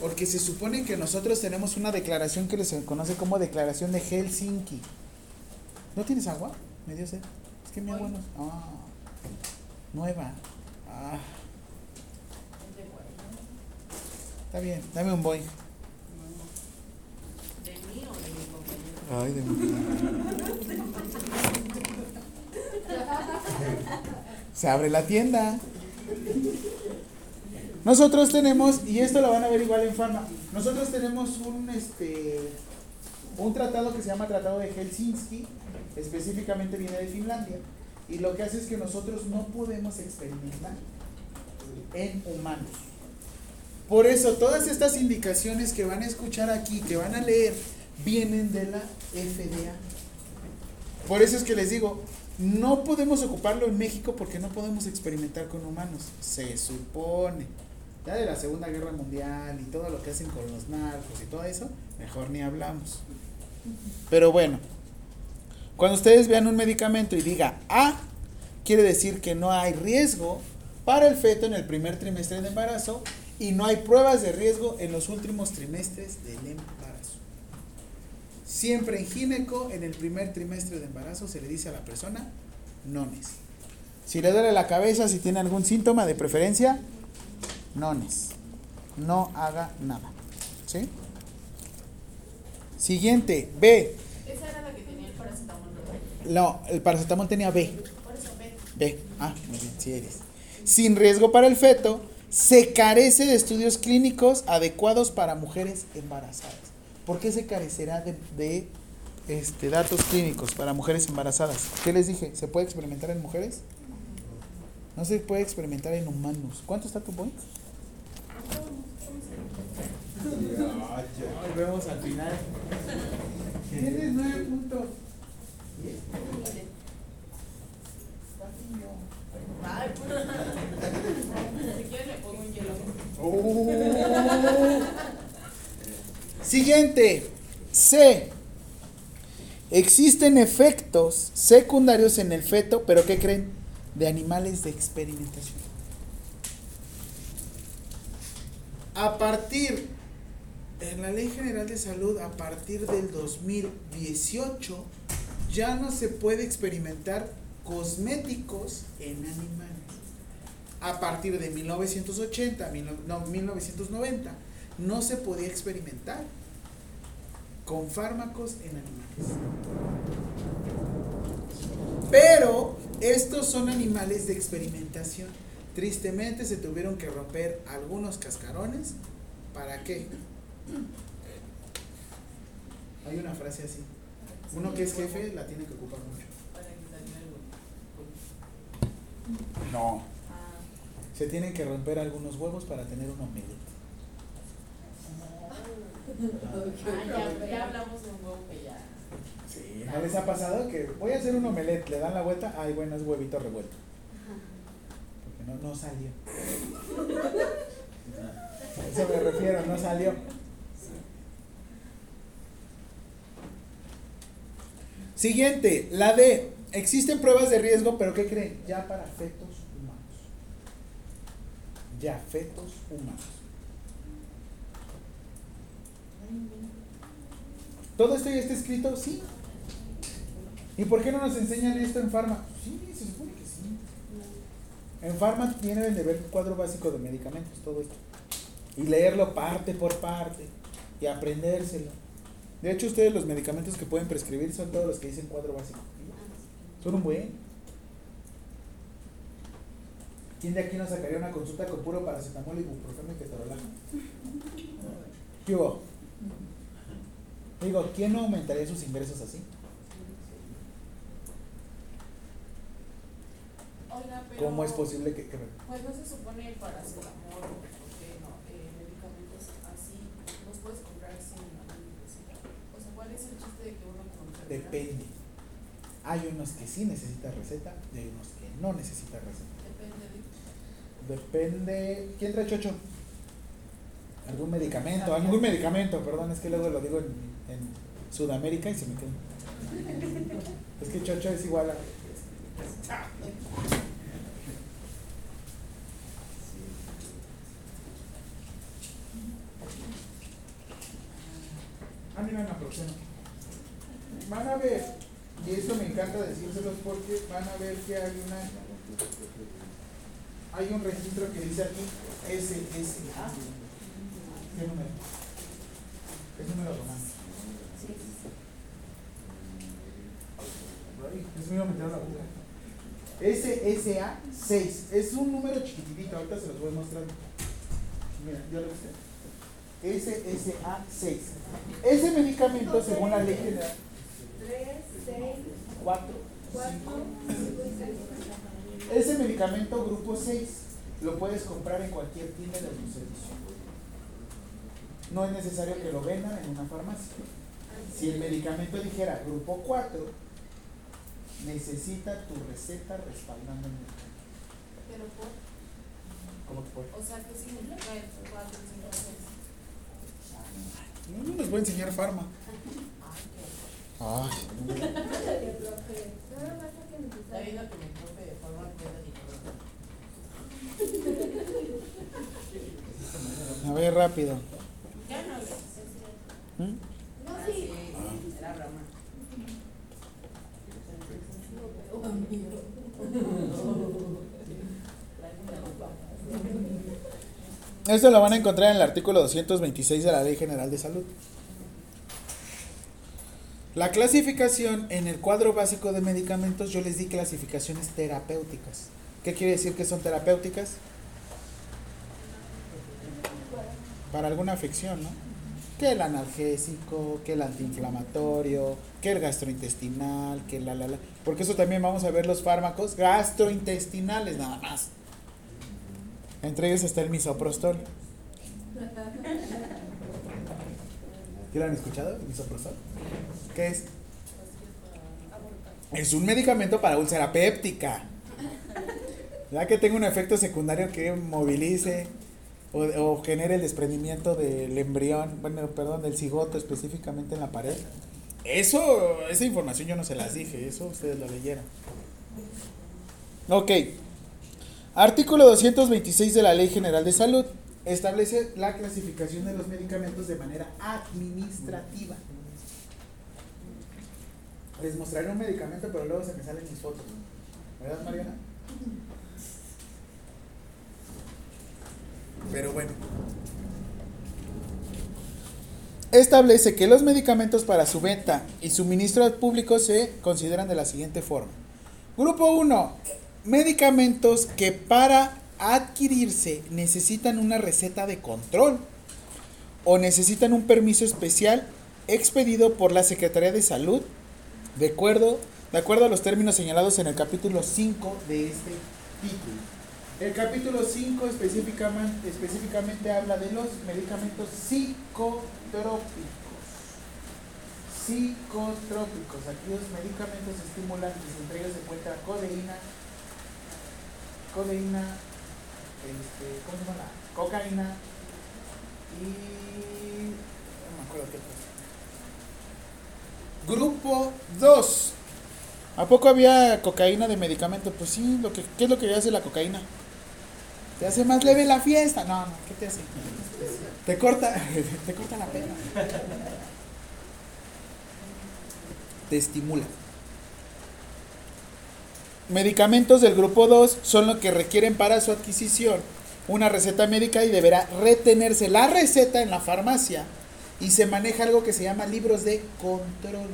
porque se supone que nosotros tenemos una declaración que se conoce como Declaración de Helsinki. ¿No tienes agua? Me dio sed. Es que mi agua no. Ah, nueva. Ah, está bien, dame un boy. ¿De mí o de mi compañero? Ay, de mi Se abre la tienda. Nosotros tenemos, y esto lo van a ver igual en Farma, nosotros tenemos un este un tratado que se llama Tratado de Helsinki, específicamente viene de Finlandia, y lo que hace es que nosotros no podemos experimentar en humanos. Por eso todas estas indicaciones que van a escuchar aquí, que van a leer, vienen de la FDA. Por eso es que les digo, no podemos ocuparlo en México porque no podemos experimentar con humanos. Se supone. Ya de la Segunda Guerra Mundial y todo lo que hacen con los narcos y todo eso, mejor ni hablamos. Pero bueno, cuando ustedes vean un medicamento y diga A, quiere decir que no hay riesgo para el feto en el primer trimestre de embarazo y no hay pruebas de riesgo en los últimos trimestres del embarazo. Siempre en gineco, en el primer trimestre de embarazo, se le dice a la persona nones. Si le duele la cabeza, si tiene algún síntoma de preferencia, nones. No haga nada. ¿Sí? Siguiente, B. Esa era la que tenía el paracetamol. No, el paracetamol tenía B. Por eso, ve. B. Ah, muy bien, sí eres. Sin riesgo para el feto, se carece de estudios clínicos adecuados para mujeres embarazadas. ¿Por qué se carecerá de, de, este, datos clínicos para mujeres embarazadas? ¿Qué les dije? ¿Se puede experimentar en mujeres? No se puede experimentar en humanos. ¿Cuánto está tu point? Ay, vemos al final. Tienes nueve puntos. Ay, si quieres le pongo un hielo. Siguiente. C. Existen efectos secundarios en el feto, pero ¿qué creen? De animales de experimentación. A partir, en la Ley General de Salud, a partir del 2018, ya no se puede experimentar cosméticos en animales. A partir de 1980, mil no- no, 1990, no se podía experimentar con fármacos en animales. Pero estos son animales de experimentación. Tristemente se tuvieron que romper algunos cascarones. ¿Para qué? Hay una frase así. Uno que es jefe la tiene que ocupar mucho. No. Se tienen que romper algunos huevos para tener un omelette. Ah, ya, ya hablamos de un huevo que ya. Sí, ¿no les ha pasado que voy a hacer un omelette, le dan la vuelta, ay bueno, es huevito revuelto. Porque no, no salió. A Eso me refiero, no salió. Siguiente, la D. Existen pruebas de riesgo, pero ¿qué creen? Ya para fetos humanos. Ya fetos humanos. ¿Todo esto ya está escrito? Sí. ¿Y por qué no nos enseñan esto en Pharma? Sí, se supone que sí. En Pharma tienen de ver un cuadro básico de medicamentos, todo esto. Y leerlo parte por parte y aprendérselo. De hecho, ustedes los medicamentos que pueden prescribir son todos los que dicen cuadro básico. Son un buen. ¿Quién de aquí nos sacaría una consulta con puro paracetamol, ibuprofeno y ketorolaco? ¿Qué hubo? Digo, ¿quién no aumentaría sus ingresos así? Oiga, pero. ¿Cómo es posible que, que- Pues no se supone el paracetamol o porque no, eh, medicamentos así los puedes comprar sin. O sea, ¿cuál es el chiste de que uno compre? depende? Hay unos que sí necesitan receta y hay unos que no necesitan receta. Depende de. Depende. ¿Quién trae chocho? ¿Algún medicamento? ¿Algún medicamento? Perdón, es que luego lo digo en, en Sudamérica y se me. Es que chocho es igual a. Ah, mira, me aproximo. Van a ver, y esto me encanta decírselos porque van a ver que hay una hay un registro que dice aquí SSA. ¿Qué número? Es número romano. Es la boca. SSA 6. Es un número chiquitito, ahorita se los voy mostrando. Mira, ¿ya lo viste? SSA 6. Ese medicamento, según la ley general, 3, 6, 4, 4, 5 y 6. Ese medicamento grupo 6 lo puedes comprar en cualquier tienda de autoservicio. No es necesario que lo vendan en una farmacia. Si el medicamento dijera grupo 4, necesita tu receta respaldando el medicamento. Pero por. ¿Cómo que puede? O sea, ¿qué significa el 4, 5, 6? No, no les voy a enseñar farma. Ah, Ay. qué Está viendo que mi profe de forma A ver, rápido. Ya no es. ¿Mm? Sí. Esto lo van a encontrar en el artículo 226 de la Ley General de Salud. La clasificación en el cuadro básico de medicamentos, yo les di clasificaciones terapéuticas. ¿Qué quiere decir que son terapéuticas? Para alguna afección, ¿no? Que el analgésico, que el antiinflamatorio, que el gastrointestinal, que la la la. Porque eso también vamos a ver los fármacos gastrointestinales nada más. Entre ellos está el misoprostol. ¿Ya lo han escuchado? ¿El misoprostol? ¿Qué es? Es un medicamento para úlcera péptica. Ya que tenga un efecto secundario que movilice o, o genere el desprendimiento del embrión, bueno, perdón, del cigoto específicamente en la pared. Eso, esa información yo no se las dije, eso ustedes lo leyeron. Ok. Artículo 226 de la Ley General de Salud establece la clasificación de los medicamentos de manera administrativa. Les mostraré un medicamento, pero luego se me salen mis fotos. ¿Verdad, Mariana? Pero bueno. Establece que los medicamentos para su venta y suministro al público se consideran de la siguiente forma. Grupo 1. Medicamentos que para adquirirse necesitan una receta de control o necesitan un permiso especial expedido por la Secretaría de Salud de acuerdo, de acuerdo a los términos señalados en el capítulo 5 de este título. El capítulo 5 específicamente, habla de los medicamentos psicotrópicos. Psicotrópicos, aquellos medicamentos estimulantes, entre ellos se encuentra codeína, codeína, este, ¿cómo se llama? La cocaína y no me acuerdo qué cosa. Grupo 2. ¿A poco había cocaína de medicamento? Pues sí, lo que, ¿qué es lo que hace la cocaína? ¿Te hace más leve la fiesta? No, no, ¿qué te hace? Te corta, te corta la pena. Te estimula. Medicamentos del grupo 2 son los que requieren para su adquisición una receta médica y deberá retenerse la receta en la farmacia y se maneja algo que se llama libros de control.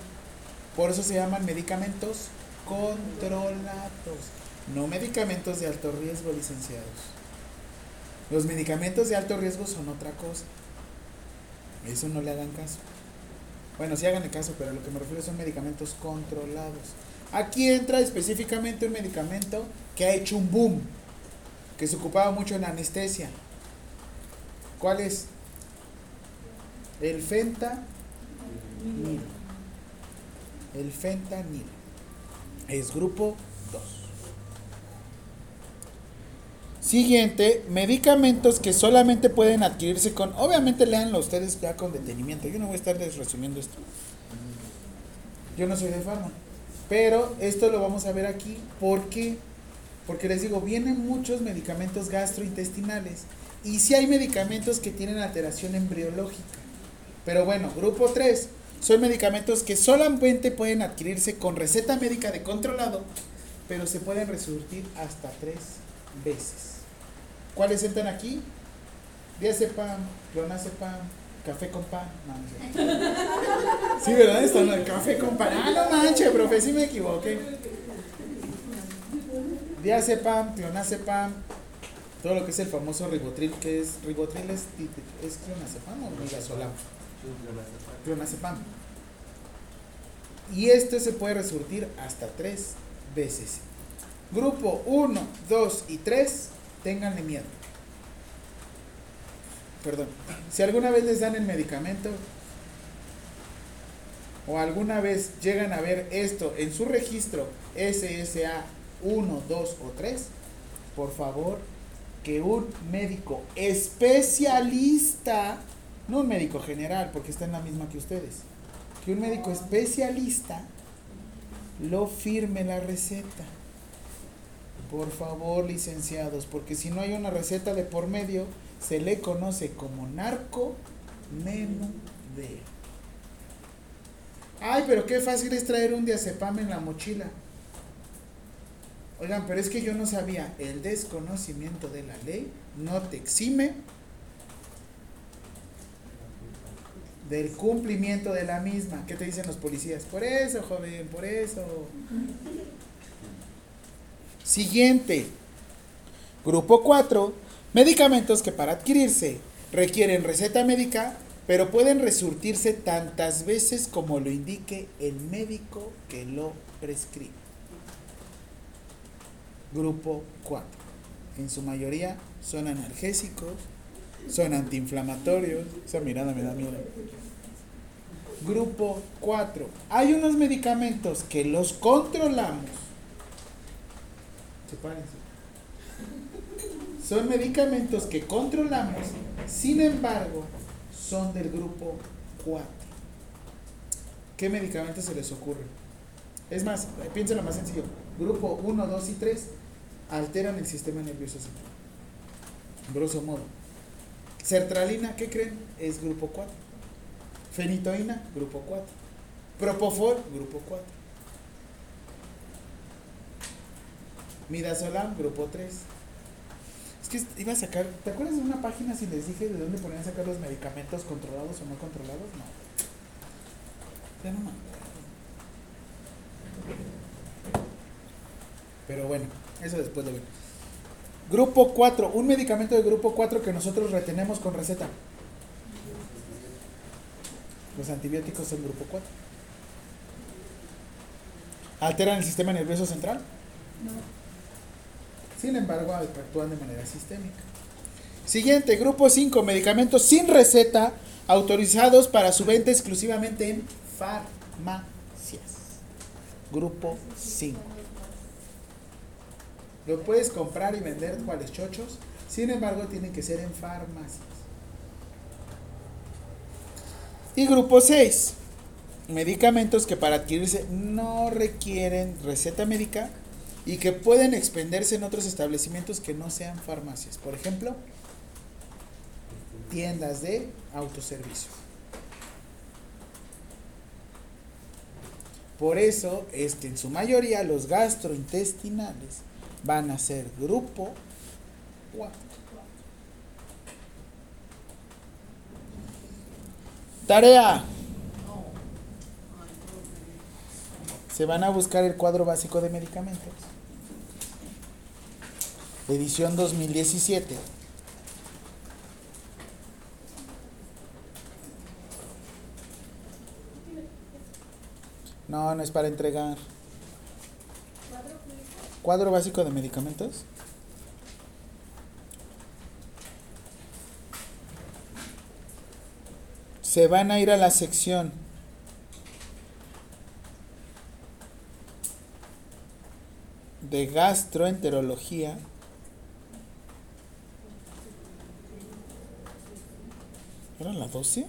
Por eso se llaman medicamentos controlados, no medicamentos de alto riesgo, licenciados. Los medicamentos de alto riesgo son otra cosa. Eso no le hagan caso. Bueno, sí hagan caso, pero a lo que me refiero son medicamentos controlados. Aquí entra específicamente un medicamento que ha hecho un boom, que se ocupaba mucho en anestesia. ¿Cuál es? El fentanil. El fentanil. Es grupo 2. Siguiente, medicamentos que solamente pueden adquirirse con, obviamente leanlo ustedes ya con detenimiento, yo no voy a estarles resumiendo esto. Yo no soy de farma, pero esto lo vamos a ver aquí porque, porque les digo, vienen muchos medicamentos gastrointestinales y si hay medicamentos que tienen alteración embriológica. Pero bueno, grupo 3 son medicamentos que solamente pueden adquirirse con receta médica de controlado, pero se pueden resurtir hasta tres veces. ¿Cuáles entran aquí? Diazepam, clonazepam, café con pan. No, no sé. Sí, ¿verdad? Están el café con pan. Ah, no manches, profe, sí me equivoqué. Diazepam, clonazepam, todo lo que es el famoso ribotril, que es ribotril es, es clonazepam o midazolam. Clonazepam. Y este se puede resurtir hasta tres veces. Grupo 1, 2 y 3, ténganle miedo. Perdón. Si alguna vez les dan el medicamento o alguna vez llegan a ver esto en su registro SSA 1, 2 o 3, por favor, que un médico especialista, no un médico general, porque está en la misma que ustedes, que un médico especialista lo firme la receta. Por favor, licenciados, porque si no hay una receta de por medio, se le conoce como narco menudeo. Ay, pero qué fácil es traer un diazepam en la mochila. Oigan, pero es que yo no sabía, el desconocimiento de la ley no te exime del cumplimiento de la misma. ¿Qué te dicen los policías? Por eso, joven, por eso. Siguiente. Grupo 4. Medicamentos que para adquirirse requieren receta médica, pero pueden resurtirse tantas veces como lo indique el médico que lo prescribe. Grupo 4. En su mayoría son analgésicos, son antiinflamatorios. Esa mirada me da miedo. Grupo 4. Hay unos medicamentos que los controlamos. Sepárense. Son medicamentos que controlamos, sin embargo, son del grupo 4. ¿Qué medicamentos se les ocurre? Es más, piénsenlo más sencillo. Grupo 1, 2 y 3 alteran el sistema nervioso central. Grosso modo. Sertralina, ¿qué creen? Es grupo 4. Fenitoína, grupo 4. Propofol, grupo 4. Midazolam, grupo 3. Es que iba a sacar, ¿te acuerdas de una página si les dije de dónde ponían a sacar los medicamentos controlados o no controlados? No. Ya no me. Pero bueno, eso después lo ven. Grupo 4, un medicamento de grupo 4 que nosotros retenemos con receta. Los antibióticos son grupo 4. ¿Alteran el sistema nervioso central? Sin embargo, actúan de manera sistémica. Siguiente, grupo 5, medicamentos sin receta autorizados para su venta exclusivamente en farmacias. Grupo 5. Lo puedes comprar y vender cuales chochos, sin embargo, tienen que ser en farmacias. Y grupo 6, medicamentos que para adquirirse no requieren receta médica y que pueden expenderse en otros establecimientos que no sean farmacias. Por ejemplo, tiendas de autoservicio. Por eso es que en su mayoría los gastrointestinales van a ser grupo 4. Tarea. Se van a buscar el cuadro básico de medicamentos. Edición 2017. No, no es para entregar. Cuadro básico de medicamentos. Se van a ir a la sección. de gastroenterología. ¿Era la 12?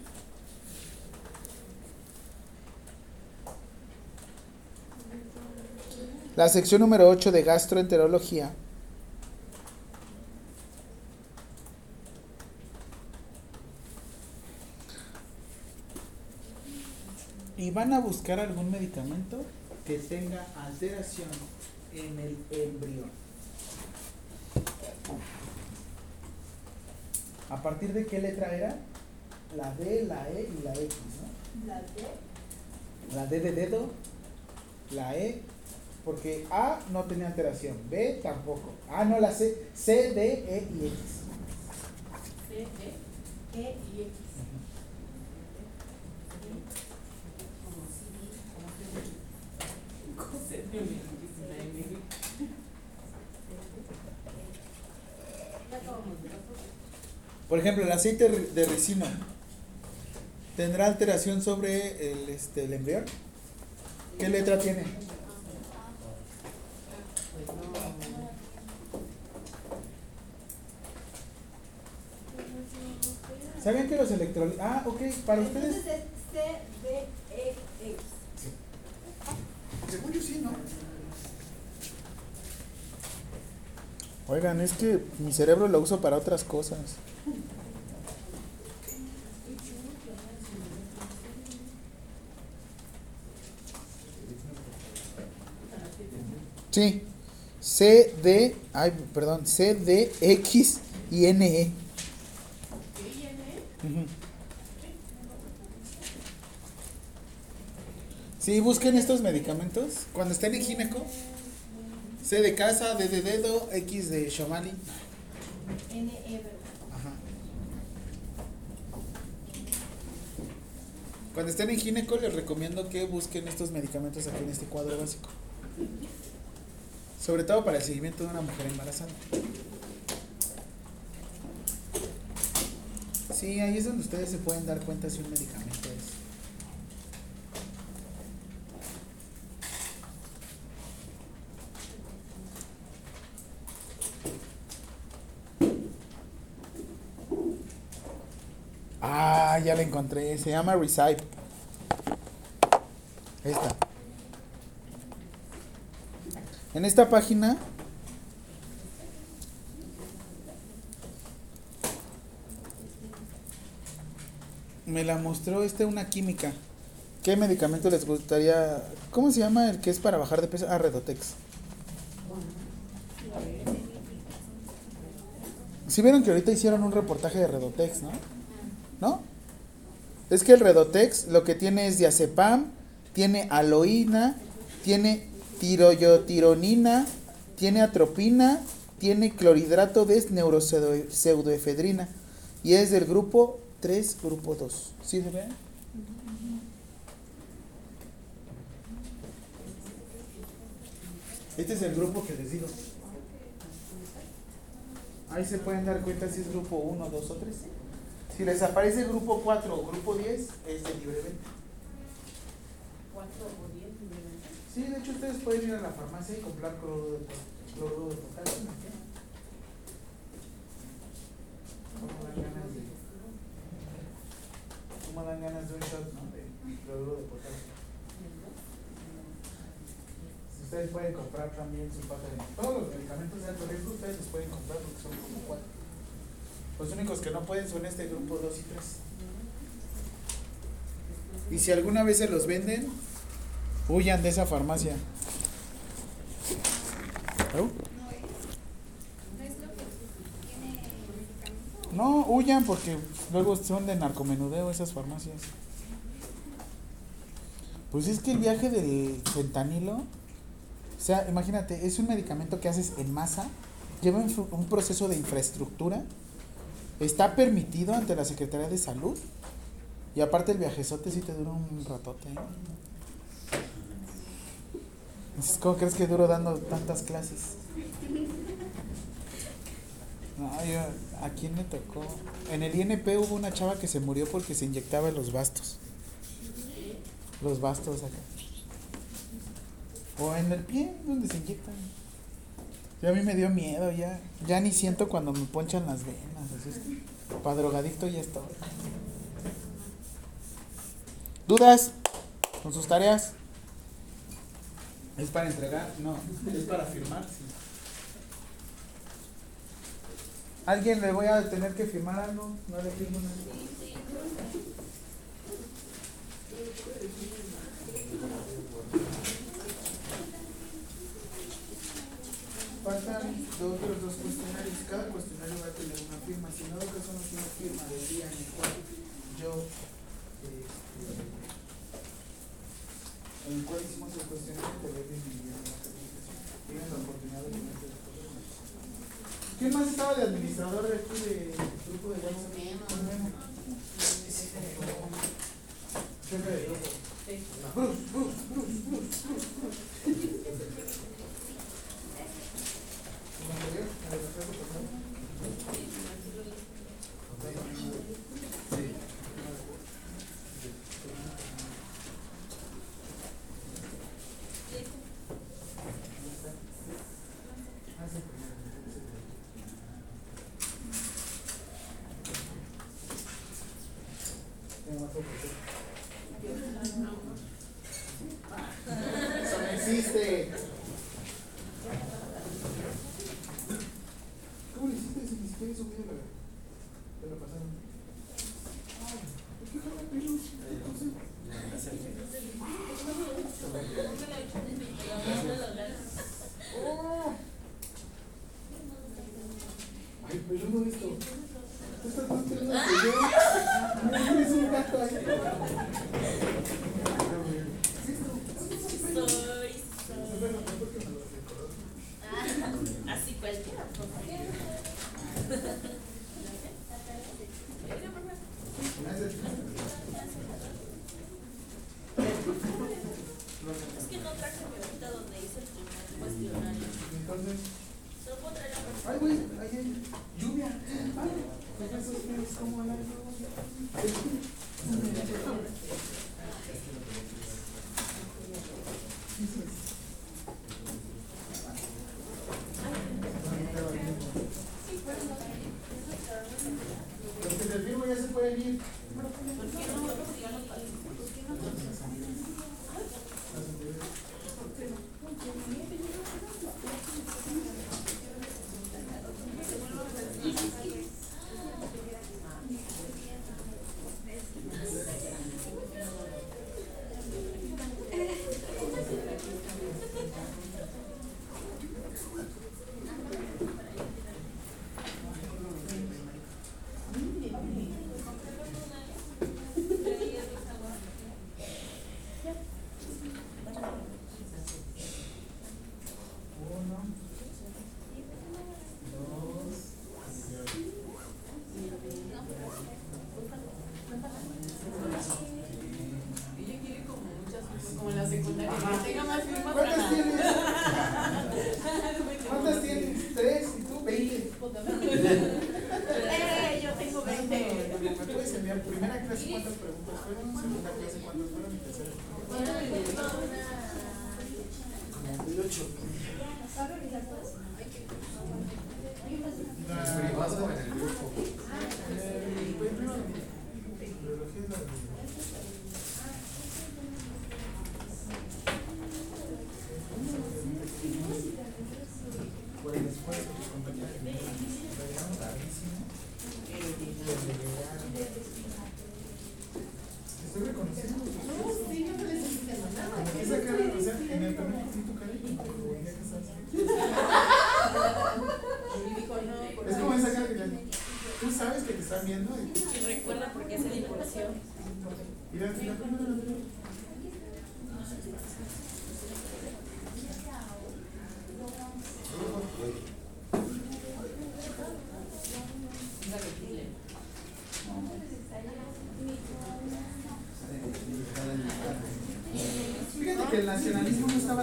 La sección número 8 de gastroenterología. Y van a buscar algún medicamento que tenga alteración en el embrión. ¿A partir de qué letra era? La D, la E y la X, ¿no? La D. La D de dedo, la E, porque A no tenía alteración, B tampoco. Ah, no, la C, C, D, E y X. C, E, E y X. Por ejemplo, el aceite de ricino tendrá alteración sobre el, este, el embrión. ¿Qué letra tiene? ¿Sabían que los electrolitos... Ah, ok, para ustedes... Entonces es C, D, E, X. Según yo sí, ¿no? Oigan, es que mi cerebro lo uso para otras cosas. Sí. C, D, ay, perdón, C, D, X y N, E. Sí, busquen estos medicamentos. Cuando estén en gineco, C de casa, D de dedo, X de Shomali. N, E. Cuando estén en gineco, les recomiendo que busquen estos medicamentos aquí en este cuadro básico. Sobre todo para el seguimiento de una mujer embarazada. Sí, ahí es donde ustedes se pueden dar cuenta si un medicamento es. Ah, ya la encontré. Se llama Recipe. Esta. En esta página me la mostró este una química. ¿Qué medicamento les gustaría? ¿Cómo se llama el que es para bajar de peso? Ah, Redotex. Si vieron que ahorita hicieron un reportaje de Redotex, ¿no? ¿No? Es que el Redotex lo que tiene es diazepam, tiene aloína, tiene tiroyotironina, tiene atropina, tiene clorhidrato de neuropseudoefedrina y es del grupo 3, grupo 2. ¿Sí se ve? Este es el grupo que les digo. Ahí se pueden dar cuenta si es grupo 1, 2 o 3. Si les aparece grupo 4 o grupo 10, es de libre venta. Sí, de hecho ustedes pueden ir a la farmacia y comprar cloruro de, cloruro de potasio. ¿Cómo dan dan ganas de un shot, no? De cloruro de potasio. Ustedes pueden comprar también su paja de... Todos los medicamentos de alto riesgo ustedes los pueden comprar porque son como cuatro. Los únicos que no pueden son este grupo 2 y 3. Y si alguna vez se los venden, huyan de esa farmacia. No huyan porque luego son de narcomenudeo esas farmacias. Pues es que el viaje del fentanilo, o sea, imagínate, es un medicamento que haces en masa, lleva un proceso de infraestructura, está permitido ante la Secretaría de Salud y aparte el viajezote sí te dura un ratote. ¿eh? Entonces, ¿Cómo crees que duro dando tantas clases? No, yo, ¿a quién me tocó? En el INP hubo una chava que se murió porque se inyectaba los bastos. Los bastos acá. O en el pie, donde se inyectan. Ya a mí me dio miedo, ya. Ya ni siento cuando me ponchan las venas. Así es para ya estoy. ¿Dudas? ¿Con sus tareas? ¿Es para entregar? No. ¿Es para firmar? Sí. ¿Alguien le voy a tener que firmar algo? No le firmo nada. Faltan dos de los dos cuestionarios. Cada cuestionario va a tener una firma. Si no, caso no tiene firma del día en el cual yo. eh, en el cual hicimos el cuestionario, la calificación. Tienen la oportunidad de de eso. ¿Quién más estaba de administrador de aquí de grupo de WhatsApp? Jefe de grupo. Bruce, Bruce, Bruce, Bruce, Bruce, Bruce. ¿Tu anterior? ¿Me lo recuerdo, por favor? Sí. Ah, sí, primero. Tengo más fotos, ¿eh? Eso no existe. ¿Cómo le hiciste si ni siquiera hizo video la, te la pasaron? ¿Por qué jala pelos? No sé. Oh. Ay, peludo esto. Tú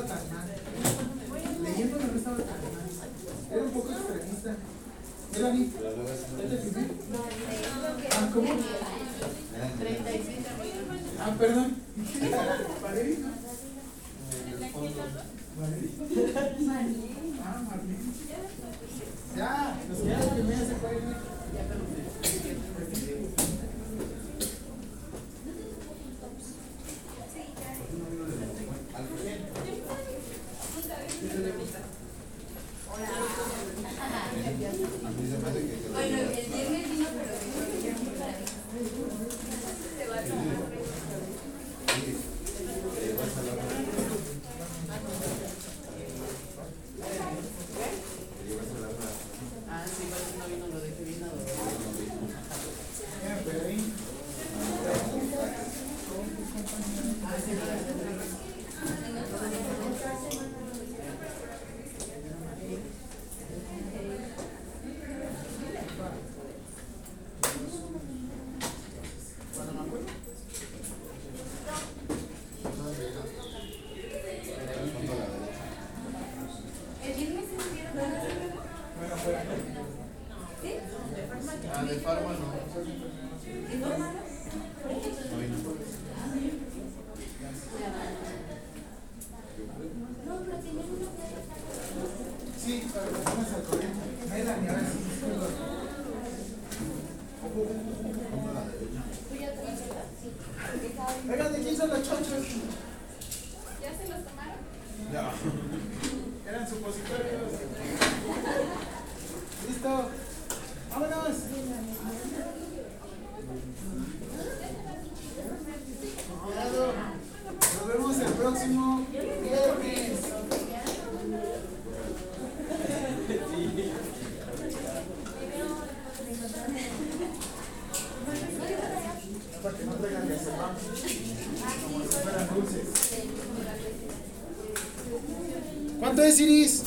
Tan. ¿Cuánto es, Iris?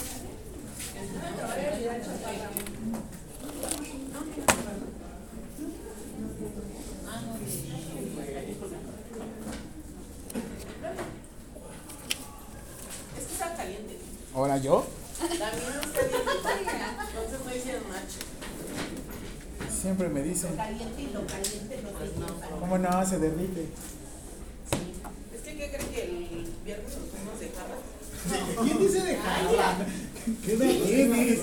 Es que está caliente. ¿Ahora yo? También está caliente. Entonces no hicieron macho. Siempre me dicen. Caliente y lo caliente no te lleva. ¿Cómo no? Se derrite. Sí. Es que, ¿qué creen que el viernes nos fuimos de jarra? ¿Quién dice de jala? ¿Qué edad tienes?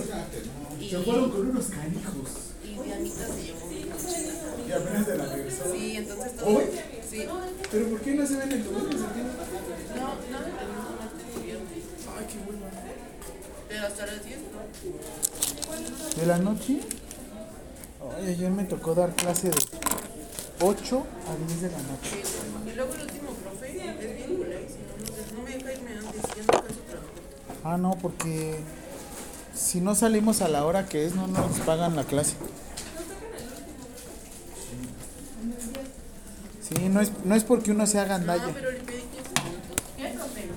Se fueron con unos canijos. Y Dianita se llevó mochila. Y apenas de la regresó. Sí, entonces todo. ¿Hoy? Sí. No, ¿Pero por qué no se ven en tu aquí? no me. Ay, qué bueno. Pero hasta las 10, ¿no? ¿De la noche? Ay, ayer me tocó dar clase de 8 a 10 de la noche. Y luego el último profe es bien culé, si no, no, sé, no me deja irme antes, ya no alcanzo trabajo. Ah, no, porque si no salimos a la hora que es, no nos pagan la clase. Sí, no es, no es porque uno se haga No, andalla, pero le pedí 15 minutos. ¿Qué, profe?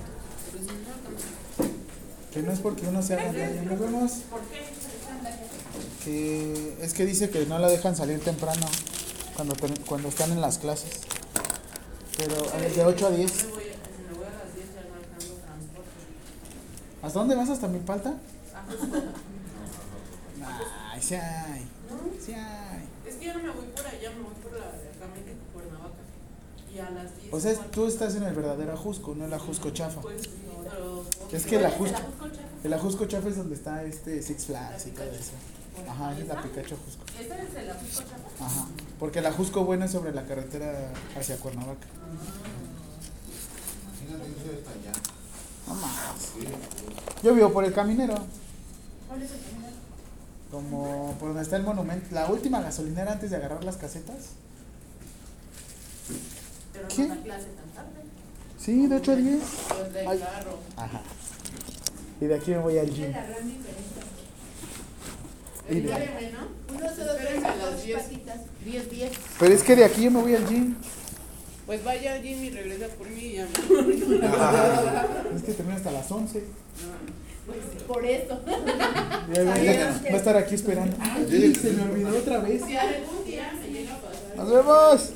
Pero si no alcanzo. que no es porque uno se haga andalla. Nos vemos. ¿Por qué? Que es que dice que no la dejan salir temprano cuando, cuando están en las clases. Pero de 8 a 10. Me voy, a- me voy a las 10 ya no alcanzo transporte. ¿Hasta dónde vas? ¿Hasta mi palta? Ay, sí, ay. Sí hay. Es que yo no me voy por allá, me voy por la de acá, México, Cuernavaca. Y a las 10. O sea, tú estás en el verdadero Ajusco, no el Ajusco chafa. Pues, pero. Es que el ¿Cuál es Ajusco, el Ajusco chafa es donde está este Six Flags y todo eso. Ajá, esa es la Pikachu Ajusco. ¿Esta es el Ajusco Chafa? Ajá, porque el Ajusco bueno es sobre la carretera hacia Cuernavaca. Imagínate irse hasta allá. No más. Sí, Yo vivo por el caminero, ¿Cuál es el primero? como por donde está el monumento, la última gasolinera antes de agarrar las casetas. Pero ¿Qué? no da clase tan tarde. Sí, de 8 a 10. Pues Ay. Ajá. Y de aquí me voy al gym. La gran diferencia. Y de- Espérenme, ¿no? Uno solo Espérenme tiene a las dos 10. patitas. 10, 10. Pero es que de aquí yo me voy al gym. Pues vaya Jimmy, regresa por mí y ya. Es que termina hasta las 11. Por eso. Y ahí va, va a estar aquí esperando. Ay, se me olvidó otra vez. Si algún día me llega a pasar. Nos vemos.